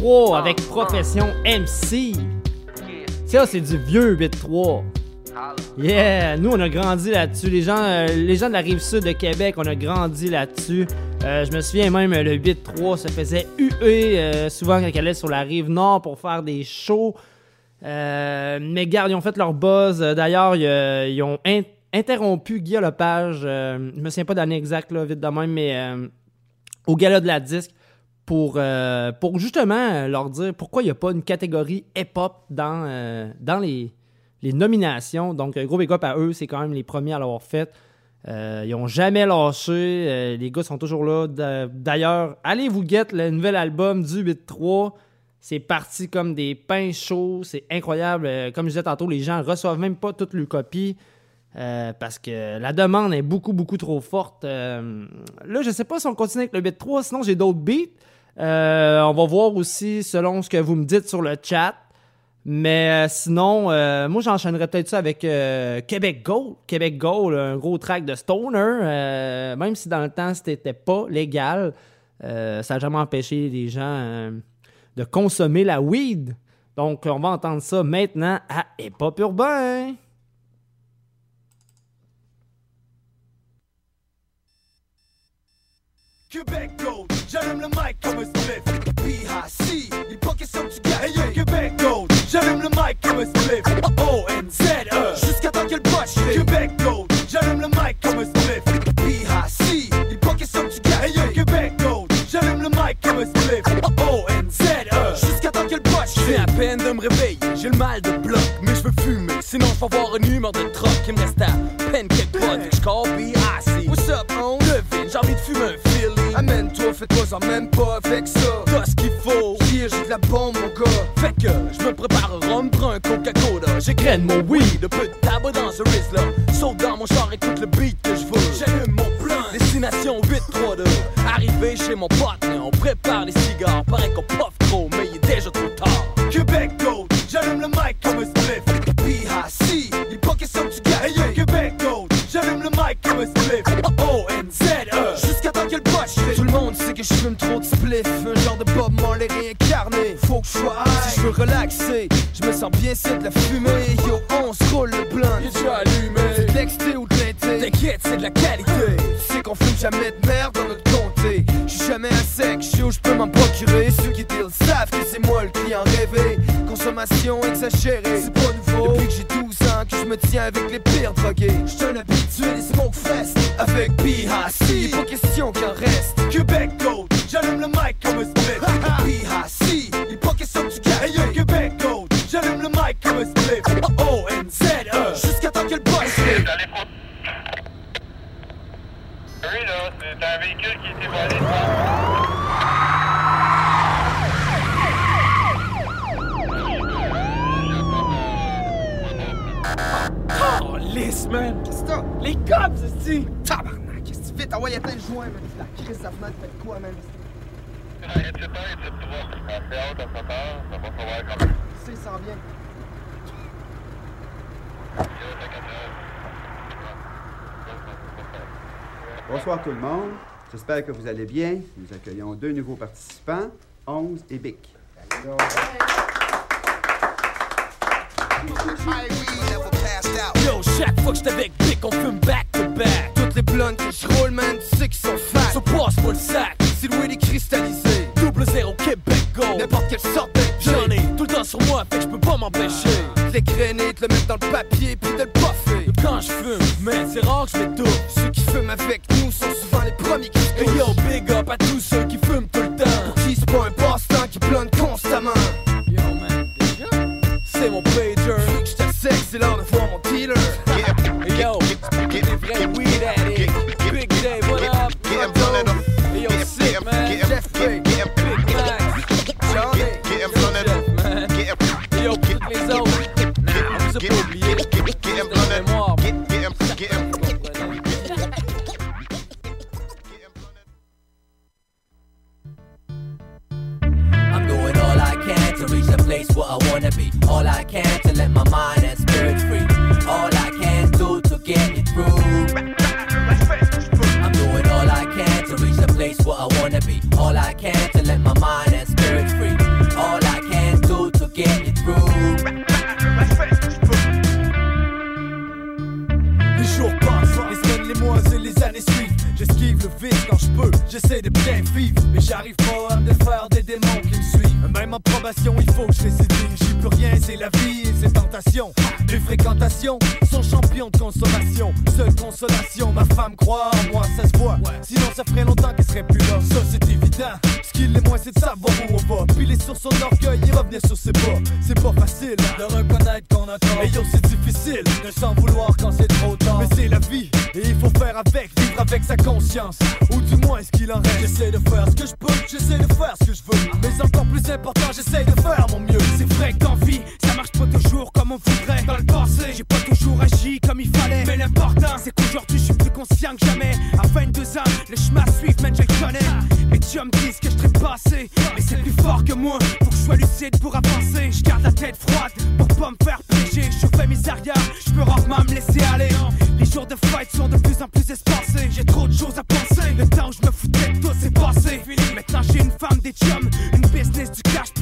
8-3 avec profession MC. Ça, c'est du vieux 8-3. Yeah! Nous, on a grandi là-dessus. Les gens, euh, les gens de la rive sud de Québec, on a grandi là-dessus. Euh, je me souviens même, le 8-3 se faisait huer euh, souvent quand elle allait sur la rive nord pour faire des shows. Euh, mais garde, ils ont fait leur buzz. D'ailleurs, ils, ils ont in- interrompu Guy Lepage. Je me souviens pas d'année exacte, là, vite de même, mais au gala de la disque pour, euh, pour justement leur dire pourquoi il n'y a pas une catégorie hip-hop dans, euh, dans les, les nominations. Donc, euh, gros big à eux, c'est quand même les premiers à l'avoir fait. Ils ont jamais lâché. les gars sont toujours là. D'a- D'ailleurs, allez vous get le nouvel album du 8-3. C'est parti comme des pains chauds. C'est incroyable. Comme je disais tantôt, les gens reçoivent même pas toutes leurs copies. parce que la demande est beaucoup, beaucoup trop forte. Là, je sais pas si on continue avec le beat 3, sinon j'ai d'autres beats. Euh, on va voir aussi selon ce que vous me dites sur le chat. Mais euh, sinon, euh, moi j'enchaînerais peut-être ça avec Québec Gold. Québec Gold, un gros track de Stoner. même si dans le temps c'était pas légal, ça n'a jamais empêché les gens de consommer la weed. Donc on va entendre ça maintenant à Hip Hop Urbain. Québec Gold, j'allume le mic comme un spliff. PHC, les pockets sont du gars. Hey yo, Québec Gold, j'allume le mic comme un spliff. O-N-Z-E, jusqu'à temps qu'elle poche. Québec Gold, j'allume le mic comme un spliff. PHC, les pockets sont du gars. Hey yo, Québec Gold, j'allume le mic comme un spliff. O-N-Z-E, jusqu'à temps qu'elle poche. Je à peine de me réveiller, j'ai le mal de bloc, mais je veux fumer, sinon vais avoir une humeur de troc. Il me reste à peine quelques potes, je call B.I.C. What's up, on? Devine, j'ai envie de fumer un Philly. Amène-toi, fais-toi en même pas avec ça. T'as ce qu'il faut. Hier, j'ai de la bombe, mon gars. Fait que je me prépare un rhum, un Coca-Cola. J'égrène mon weed, un peu de tabac dans ce Rizzler. Saute dans mon char, écoute le beat que je veux. J'allume mon plan, destination 832. Arrivé chez mon pote, on prépare les cigares. Paraît qu'on puff trop, mais il est déjà trop tard. Québec Gold, j'allume le mic comme un spliff. Le sait que je fume trop de spliff, un genre de Bob Marley réincarné. Faut que je sois high, si je veux relaxer, je me sens bien, c'est de la fumée. Yo, on se roule le blunt. Y'a déjà allumé. C'est de l'exté ou de l'inté. T'inquiète, c'est de la qualité. Tu sais qu'on fume jamais de merde dans notre comté. Je suis jamais à sec, je sais où je peux m'en procurer. Ceux qui deal savent que c'est moi le client rêvé. Consommation exagérée, c'est pas nouveau. Depuis que j'ai 12 ans, que je me tiens avec les pires drogués. Je suis un habitué des smoke fest avec BHC. Pas question qu'il reste. Mic comme un spliff. PHC, les pockets sont du gars. Hey yo, Québec Gold, j'allume le mic comme un spliff. O-N-Z-E, jusqu'à temps qu'elle poche. Oui, là, c'est un véhicule qui était volé. Oh, lisse, man! Qu'est-ce que t'as? Les cops, c'est Tabarnak, qu'est-ce que tu fais? T'as envoyé plein de joints, man. La crise, ça venait de quoi, man? Bonsoir tout le monde. J'espère que vous allez bien. Nous accueillons deux nouveaux participants, 11 et Bic. Yo, chaque fois que j'étais avec Dick, on fume back to back. Toutes les blondes que je man, tu sais sont fat. Passe-moi le sac, silhouette cristallisée. Double zéro Québec Go. N'importe quelle sorte de J'en ai tout le temps sur moi, fait que je peux pas m'empêcher. L'égrainer, de le mettre dans le papier, puis de le puffer. Quand je fume, mais c'est rare que je fais tout. Ceux qui fument avec nous sont souvent les premiers qui se Et yo, big up à tous ceux qui fument tout le temps. Pour qui c'est pas un passe-temps qui plane constamment. Yo, man, déjà? C'est mon pager. Vu que sec, c'est l'heure de place where I wanna be. All I can to let my mind and spirit free. All I can do to get it through. I'm doing all I can to reach the place where I wanna be. All I can to let my mind and spirit free. All I can do to get it through. Les jours passent, les semaines, les mois et les années suivent. J'esquive le vice quand je peux, j'essaie de bien vivre. Mais j'arrive pas à me défaire des démons qui me suivent. Même en probation, il faut que je. J'y peux rien, c'est la vie et ses tentations. Fréquentations sont champions de consommation. Seule consolation, ma femme croit en moi, ça se voit. Sinon, ça ferait longtemps qu'elle serait plus là. Ça, c'est évident. Ce qu'il est moins, c'est de savoir où on va. Piler sur son orgueil et revenir sur ses pas. C'est pas facile de reconnaître qu'on a tort. Et yo, c'est difficile de s'en vouloir quand c'est trop tard. Mais c'est la vie et il faut faire avec, vivre avec sa conscience. Ou du moins, ce qu'il en reste? J'essaie de faire ce que je peux, j'essaie de faire ce que je veux. Mais encore plus important, j'essaie de faire mon mieux. C'est vrai que dans vie, ça marche pas toujours comme on voudrait. Dans le passé, j'ai pas toujours agi comme il fallait. Mais l'important, c'est qu'aujourd'hui, je suis plus conscient que jamais. À 22 ans, le chemin à suivre, je le connais. Mes chums disent que je serais passé. Mais c'est plus fort que moi, faut que je sois lucide pour avancer. Je garde la tête froide pour pas me faire piéger. Je fais mes arrières, je peux rarement me laisser aller. Les jours de fight sont de plus en plus espacés. J'ai trop de choses à penser. Le temps où je me foutais de tout, c'est passé. Maintenant, j'ai une femme, des chums,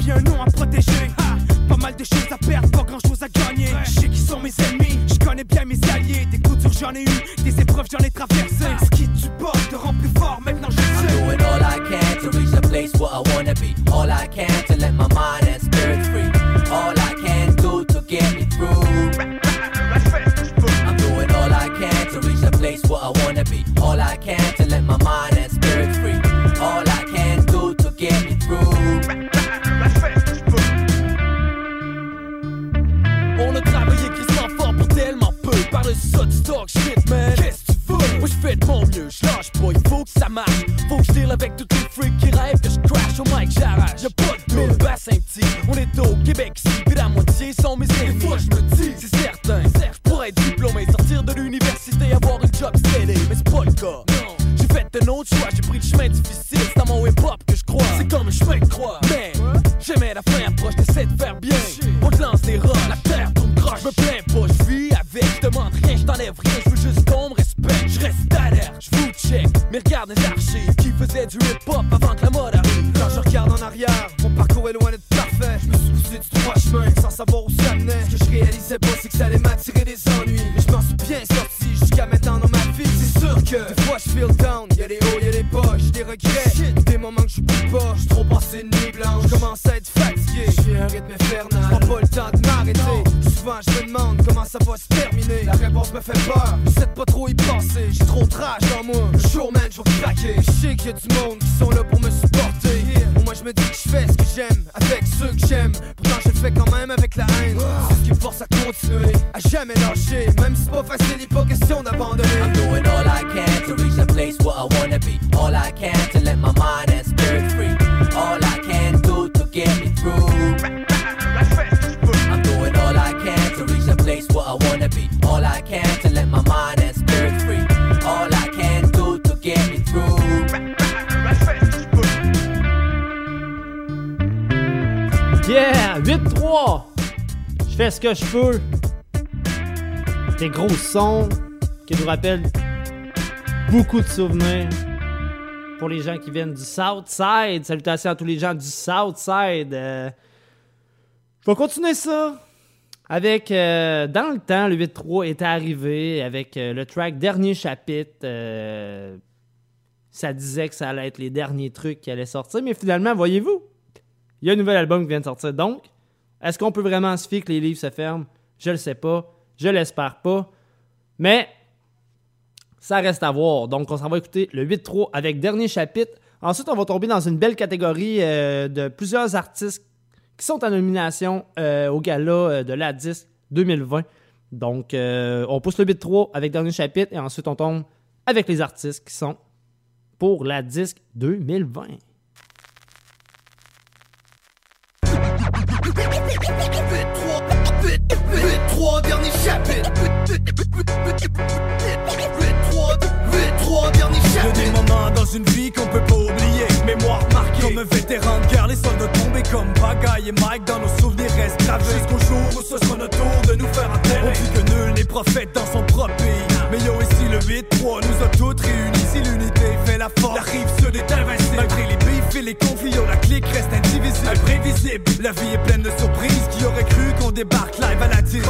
puis un nom à protéger. Ha! Pas mal de choses à perdre, pas grand chose à gagner. Je sais qui sont mes ennemis, je connais bien mes alliés. Des coups durs, j'en ai eu, des épreuves, j'en ai traversé. Ce qui tue pas te rend plus fort, maintenant je I'm sais. doing all I can to reach the place where I wanna be. All I can to let my mind and spirit free. All I can do to get me through. I'm doing all I can to reach the place where I wanna be. All I can to let my mind and spirit free. All I can do to get me through. Que je peux. Des gros sons qui nous rappellent beaucoup de souvenirs. Pour les gens qui viennent du Southside, salutations à tous les gens du Southside. Euh, je vais continuer ça avec euh, Dans le temps, le 8-3 était arrivé avec euh, le track Dernier chapitre. euh, ça disait que ça allait être les derniers trucs qui allaient sortir. Mais finalement, voyez-vous, il y a un nouvel album qui vient de sortir. Donc, est-ce qu'on peut vraiment se fier que les livres se ferment? Je le sais pas. Je l'espère pas. Mais ça reste à voir. Donc, on s'en va écouter le 8-3 avec dernier chapitre. Ensuite, on va tomber dans une belle catégorie euh, de plusieurs artistes qui sont en nomination euh, au gala euh, de la 10 2020. Donc, on pousse le 8-3 avec dernier chapitre et ensuite on tombe avec les artistes qui sont pour la disque 2020. Trois derniers chapitres. Trois derniers chapitres. Des moments dans une vie qu'on peut pas oublier. Mémoire marquée. Comme un vétéran de guerre, les soldats tombés comme Bagaille et Mike dans nos souvenirs restent gravés. Jusqu'au jour où ce sera notre tour de nous faire enterrer. On dit que nul n'est prophète dans son propre pays. Mais yo, ici le 8-3 nous a toutes réunis. Si l'unité fait la force, la rive se invincible. Malgré les les conflits, la clique reste indivisible. Imprévisible, la vie est pleine de surprises. Qui aurait cru qu'on débarque live à la disque?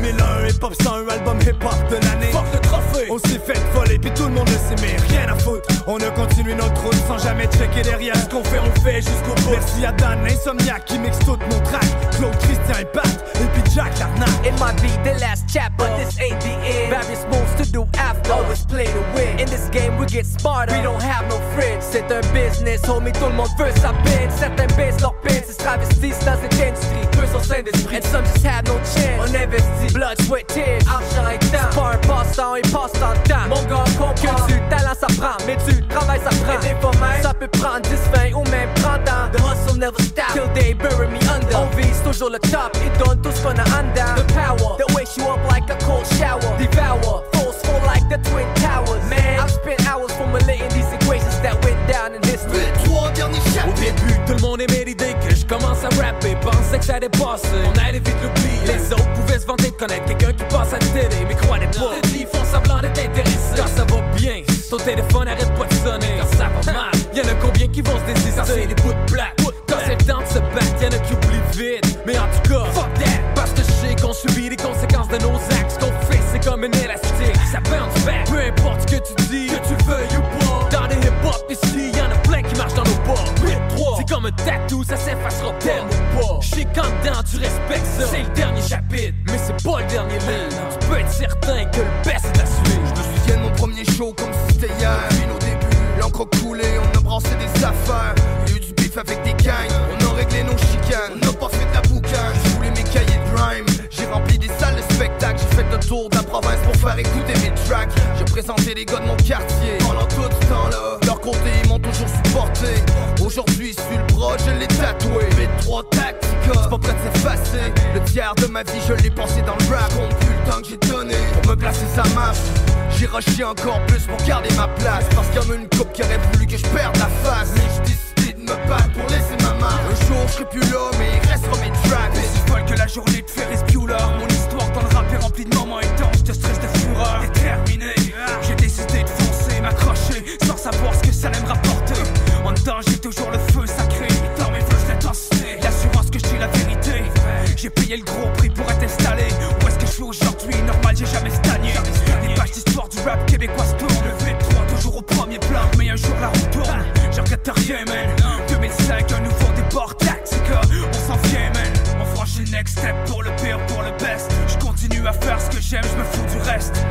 2001, hip-hop 101 album hip-hop de l'année. Fuck le trophée, on s'est fait voler, puis tout le monde le sait, mais rien à foutre. On a continué notre route sans jamais checker derrière. Ce qu'on fait, on fait jusqu'au bout. Merci à Dan, Insomniac, qui mixe toutes nos tracks. Claude, Christian et Pat, et puis Jack l'arnaque. It might be the last chapter, but this ain't the end. Various moves to do after, always play to win. In this game, get smarter, we don't have no friends. C'est un business, homie, tout le monde veut sa peine. Certains baissent leur peine, se travestissent dans cette industrie. Peu sont sains d'esprit, and some just have no chance. On investit, blood, sweat, tears, argent et temps. C'est pas un passe-temps, il passe tant de temps. Mon gars, comprends que du talent ça prend, mais du travail ça prend. Et des ça peut prendre 10, 20 ou même 30 ans. The hustle never stop, till they bury me under. On vise toujours le top, et donne tout ce qu'on a en. The power, that wakes you up like a cold shower. Devour, forceful like the Twin Towers. Formulating these equations that went down in history. Trois derniers Au chapitres. début, tout le monde aimait l'idée que je commence à rapper. Pensais que ça allait passer, on allait vite l'oublier. Les autres pouvaient se vanter de connaître quelqu'un qui passe à la télé, mais croyez pas. Ils font semblant d'être intéressés. Quand ça va bien, ton téléphone arrête pas de sonner. Quand ça va mal, y'en a combien qui vont se désister? Quand c'est les bouts de plaque, quand c'est le temps de se battre, y'en a qui oublient vite. Mais en tout cas, fuck tatou, ça s'effacera pas. ou pas. Je sais qu'en dedans, tu respectes ça. C'est le dernier chapitre, mais c'est pas le dernier livre. Tu peux être certain que le best est à suivre. Je me souviens de mon premier show comme si c'était hier. Depuis nos débuts, l'encre coulée, on a brassé des affaires. Il y a eu du bif avec des gangs, on a réglé nos chicanes. On n'a pas fait de la boucan, j'ai voulu mes cahiers de grime. J'ai rempli des salles de spectacle, j'ai fait le tour de la province pour faire écouter mes tracks. J'ai présenté les gars de mon quartier pendant tout ce temps-là. Leur côté, ils m'ont toujours supporté. Aujourd'hui, je suis le bras, je l'ai tatoué. Mes trois tactica, pas prêt de s'effacer. Le tiers de ma vie, je l'ai pensé dans le rap. Compte plus le temps que j'ai donné pour me placer, ça marche. J'ai rushé encore plus pour garder ma place. Parce qu'il y en a une coupe qui aurait voulu que je perde la face. Mais j'ai décidé de me battre pour laisser ma marque. Un jour, je serai plus là, mais il restera mes tracks. Aussi folle que la journée de Ferris Bueller Mon histoire dans le rap est remplie de moments intenses de stress, de fureur Déterminé, j'ai décidé de foncer, m'accrocher Sans savoir ce que ça En dedans j'ai toujours le feu sacré. Dans mes flèches l'intensité L'assurance que je la vérité. J'ai payé le gros prix pour être installé. Où est-ce que je suis aujourd'hui? Normal j'ai jamais stagné. Les pages d'histoire du rap québécois se tournent. Le V3 toujours au premier plan. Mais un jour la roue tourne. Je regrette rien man. 2005 un nouveau départ Tactica On s'en vient man. On franchit le next step pour le pire, pour le best. Je continue à faire ce que j'aime, je me fous du reste.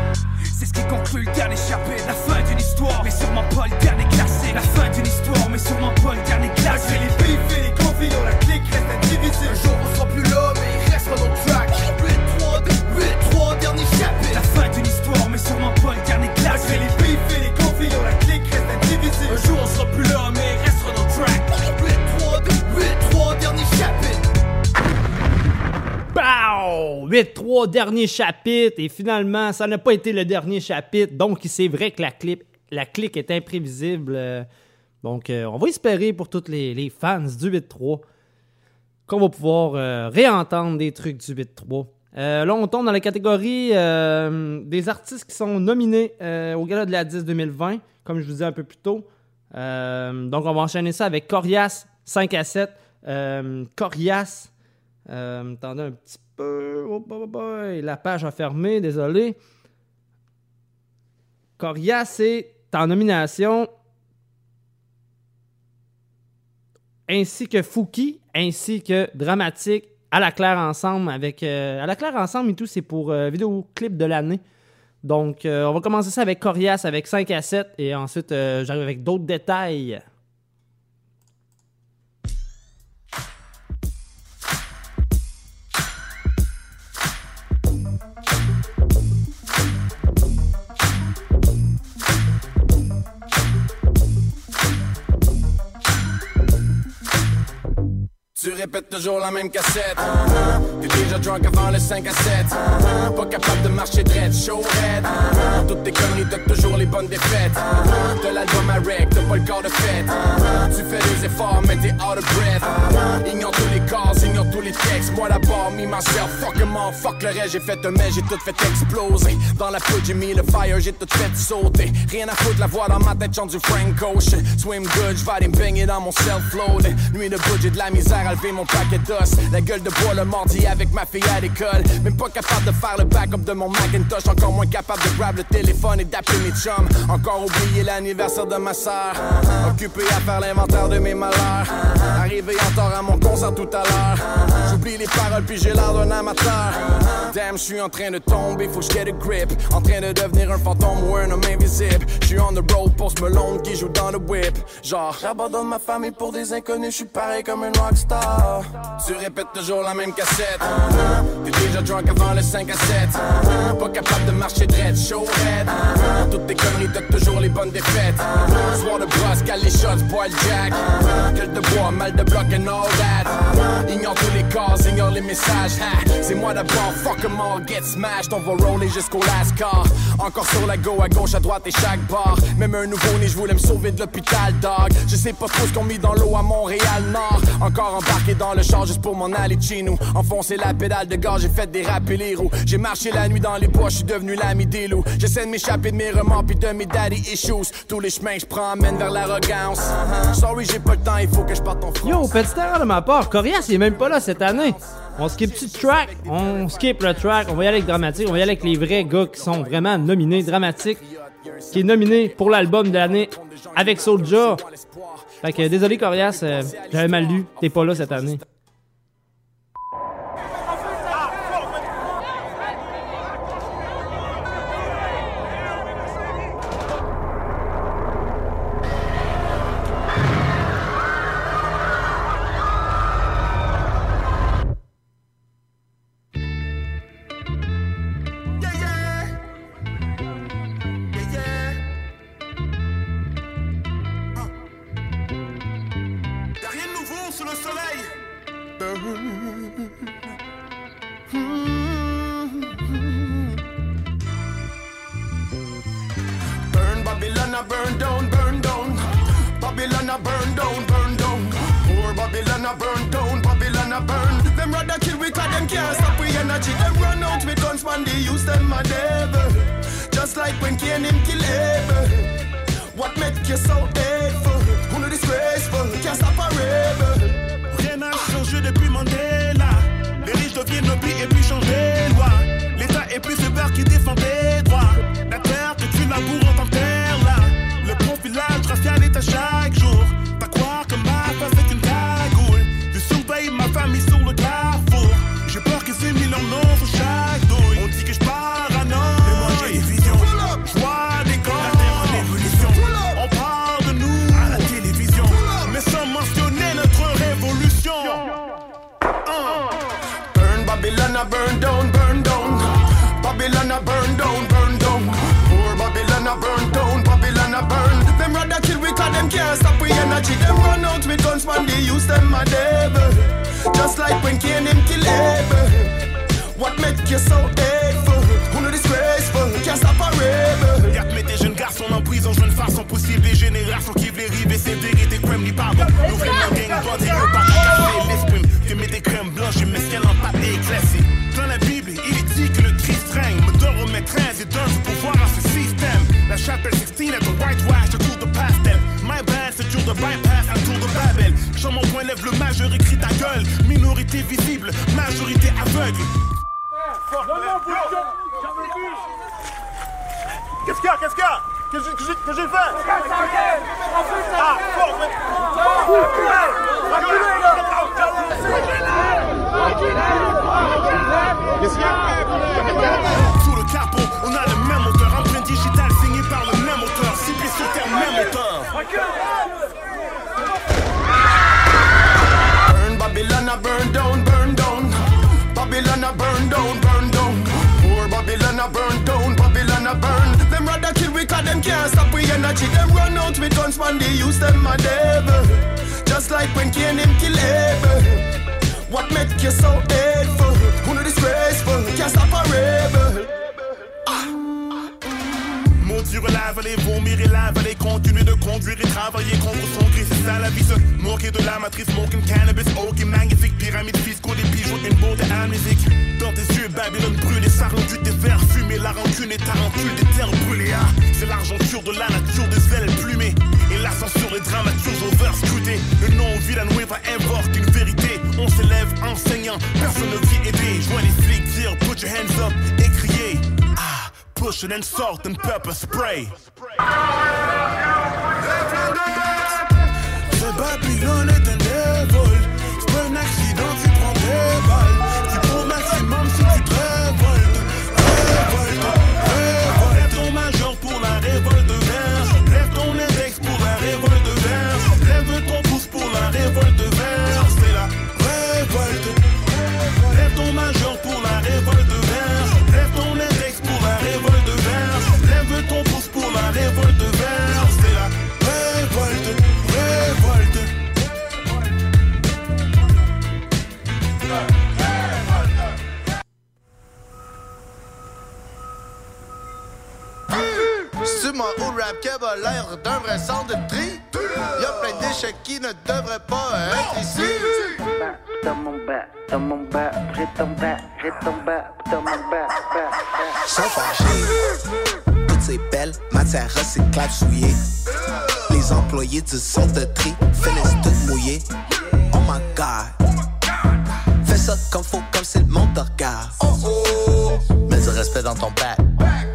C'est ce qui conclut le dernier chapitre La fin d'une histoire, mais sûrement pas le dernier classé La fin d'une histoire, mais sûrement pas le dernier Malgré les bifs et les conflits, on la clique reste indivisée. Un jour, on sera plus là, mais il restera nos tracks. 8-3, 8-3 derniers chapitres. La fin d'une histoire, mais sûrement pas le dernier Malgré les bifs et les conflits, on la clique reste indivisée. Un jour on sera plus là, mais il restera nos tracks 8-3, 8-3 derniers chapitres. Pow! 8-3, dernier chapitre. Et finalement, ça n'a pas été le dernier chapitre. Donc, c'est vrai que la, clip, la clique est imprévisible. Euh, Donc, euh, on va espérer pour tous les, fans du 8-3 qu'on va pouvoir euh, réentendre des trucs du 8-3. Euh, là, on tombe dans la catégorie des artistes qui sont nominés au Gala de la 10 2020, comme je vous disais un peu plus tôt. Donc, on va enchaîner ça avec Corias 5 à 7. Euh, Corias, attendez un petit peu. La page a fermé, désolé. Corias est en nomination ainsi que Fouki, ainsi que Dramatique, à la claire ensemble avec euh, à la claire ensemble et tout, c'est pour euh, vidéo clip de l'année. Donc euh, on va commencer ça avec Corias avec 5 à 7 et ensuite j'arrive avec d'autres détails. Tu répètes toujours la même cassette. Déjà drunk avant le 5 à 7. Pas capable de marcher dread, show red. Toutes tes conneries, t'as toujours les bonnes défaites. T'as l'album à rec, t'as pas le corps de fête. Tu fais des efforts, mais t'es out of breath. Ignore tous les calls, ignore tous les textes. Moi d'abord, me myself, fuck all, fuck le reste. J'ai fait un mais j'ai tout fait exploser. Dans la poudre, j'ai mis le fire, j'ai tout fait sauter. Rien à foutre, la voix dans ma tête chante du Frank Ocean. Swim good, j'vais aller me baigner dans mon self-load. Nuit de j'ai de la misère à lever mon paquet d'os. La gueule de bois le mardi avec ma fille à l'école. Même pas capable de faire le backup de mon Macintosh. Encore moins capable de grab le téléphone et d'appeler mes chums. Encore oublié l'anniversaire de ma soeur. Occupé à faire l'inventaire de mes malheurs. Arrivé en tort à mon concert tout à l'heure. J'oublie les paroles puis j'ai l'air d'un amateur. Damn, je suis en train de tomber, faut que je get a grip. En train de devenir un fantôme ou un homme invisible. Je suis on the road pour ce melon qui joue dans le whip. Genre, j'abandonne ma famille pour des inconnus, je suis pareil comme un rockstar. Tu répètes toujours la même cassette. T'es déjà drunk avant le 5 à 7. Pas capable de marcher dread, show red. Toutes tes conneries, t'as toujours les bonnes défaites. Soir de brosse, cale les shots, bois le jack. Gueule de bois, mal de bloc and all that. Ignore tous les calls, ignore les messages. C'est moi d'abord, fuck em all, get smashed. On va roller jusqu'au last car. Encore sur la go, à gauche, à droite et chaque bar. Même un nouveau-né, je voulais me sauver de l'hôpital, dog. Je sais pas trop ce qu'on mis dans l'eau à Montréal-Nord. Encore embarqué dans le char juste pour m'en aller chez nous. Enfoncer la pédale de gaz, j'ai fait des les roues. J'ai marché la nuit dans les bois, je suis devenu l'ami des loups. J'essaie de m'échapper de mes remords puis de mes daddy issues. Tous les chemins que je prends mènent vers l'arrogance. Sorry, j'ai pas le temps, il faut que je parte en France. Yo, petite erreur de ma part, Corias il est même pas là cette année. On skip petit track, on skip le track, on va y aller avec Dramatique, on va y aller avec les vrais gars qui sont vraiment nominés. Dramatique, qui est nominé pour l'album de l'année avec Soulja. Fait que désolé Corias, euh, j'avais mal lu, t'es pas là cette année.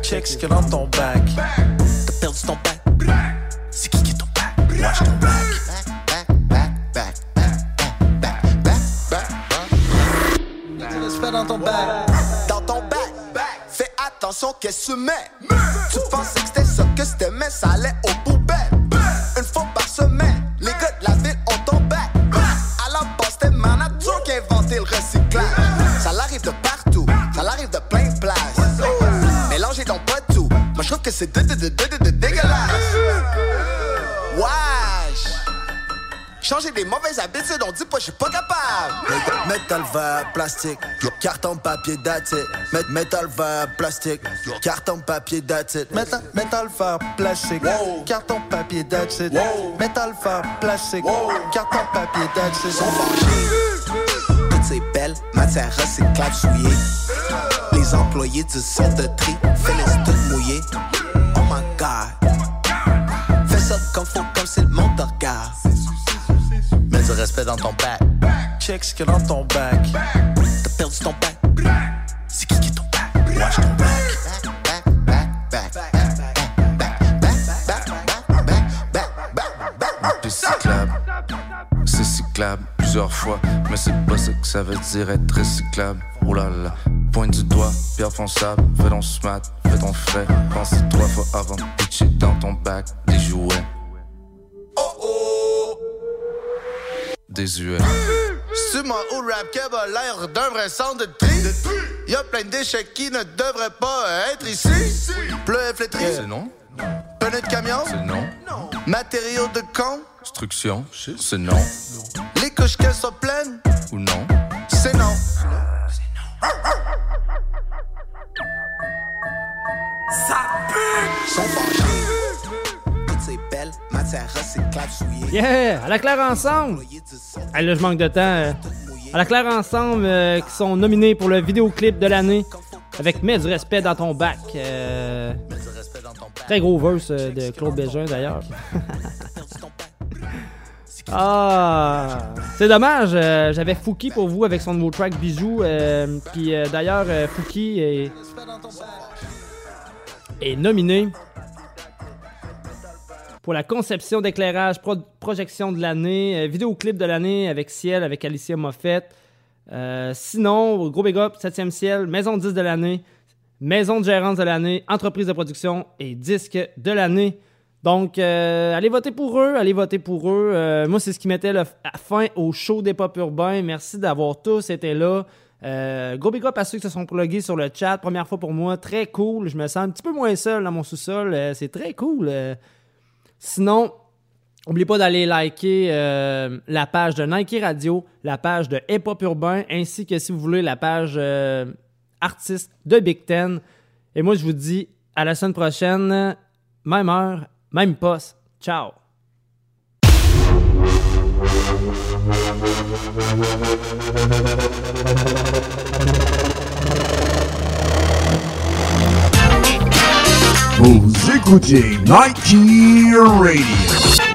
Check ce qu'il y a dans ton bac. T'as perdu ton bac. C'est qui qui est ton bac? Watch ton bac. Dans ton bac? Dans ton bac. Fais attention qu'est-ce que tu habitudes, on dit pas, je suis pas capable. Métal vert, plastique, carton, papier. Mét- Métal vert, plastique, carton, papier, it. Métal, vert, plastique, carton, papier, it. Métal vert, plastique, carton, papier, it. Sont fâchés. Toutes ces belles matières recyclables souillées. Les employés du centre de tri finissent toutes mouillées. Respect dans ton bac. Check ce qu'il y a dans ton bac. T'as perdu ton bac. C'est qui qui est ton bac? Watch ton bac. C'est cyclable, c'est cyclable plusieurs fois, mais c'est pas ça que ça veut dire être recyclable. Oh là là, pointe du doigt, pierre fonçable, fais ton smart, fais ton frais, pense trois fois avant de pitcher dans ton bac Désuet. C'est moi au rap qui a l'air d'un vrai centre de tri. Y'a plein d'échecs qui ne devraient pas être ici. Bleu et flétri. C'est non. Pneu de camion. C'est non. Matériaux de con. Instruction, c'est non. Les couches qu'elles sont pleines. Ou non? C'est non. Ça pue! Yeah! À la claire ensemble! Ah, là, je manque de temps. euh. À la claire ensemble, euh, qui sont nominés pour le vidéoclip de l'année avec Mets du respect dans ton bac. euh, Très gros verse euh, de Claude Bégin d'ailleurs. ah! C'est dommage, euh, j'avais Fouki pour vous avec son nouveau track Bijou. euh, Puis euh, d'ailleurs, euh, Fouki est, est nominé pour la conception d'éclairage, projection de l'année, euh, vidéoclip de l'année avec Ciel, avec Alicia Moffett. Euh, sinon, gros big up, 7e ciel, maison de 10 de l'année, maison de gérance de l'année, entreprise de production et disque de l'année. Donc, euh, allez voter pour eux, allez voter pour eux. Euh, moi, c'est ce qui mettait la fin au show des pop urbains. Merci d'avoir tous été là. gros big up à ceux qui se sont plugués sur le chat. Première fois pour moi, très cool. Je me sens un petit peu moins seul dans mon sous-sol. c'est très cool. Sinon, N'oubliez pas d'aller liker euh, la page de Nike Radio, la page de Hip Hop Urbain, ainsi que si vous voulez la page euh, artiste de Big Ten. Et moi, je vous dis à la semaine prochaine, même heure, même poste. Ciao! Écoutez Nike Radio.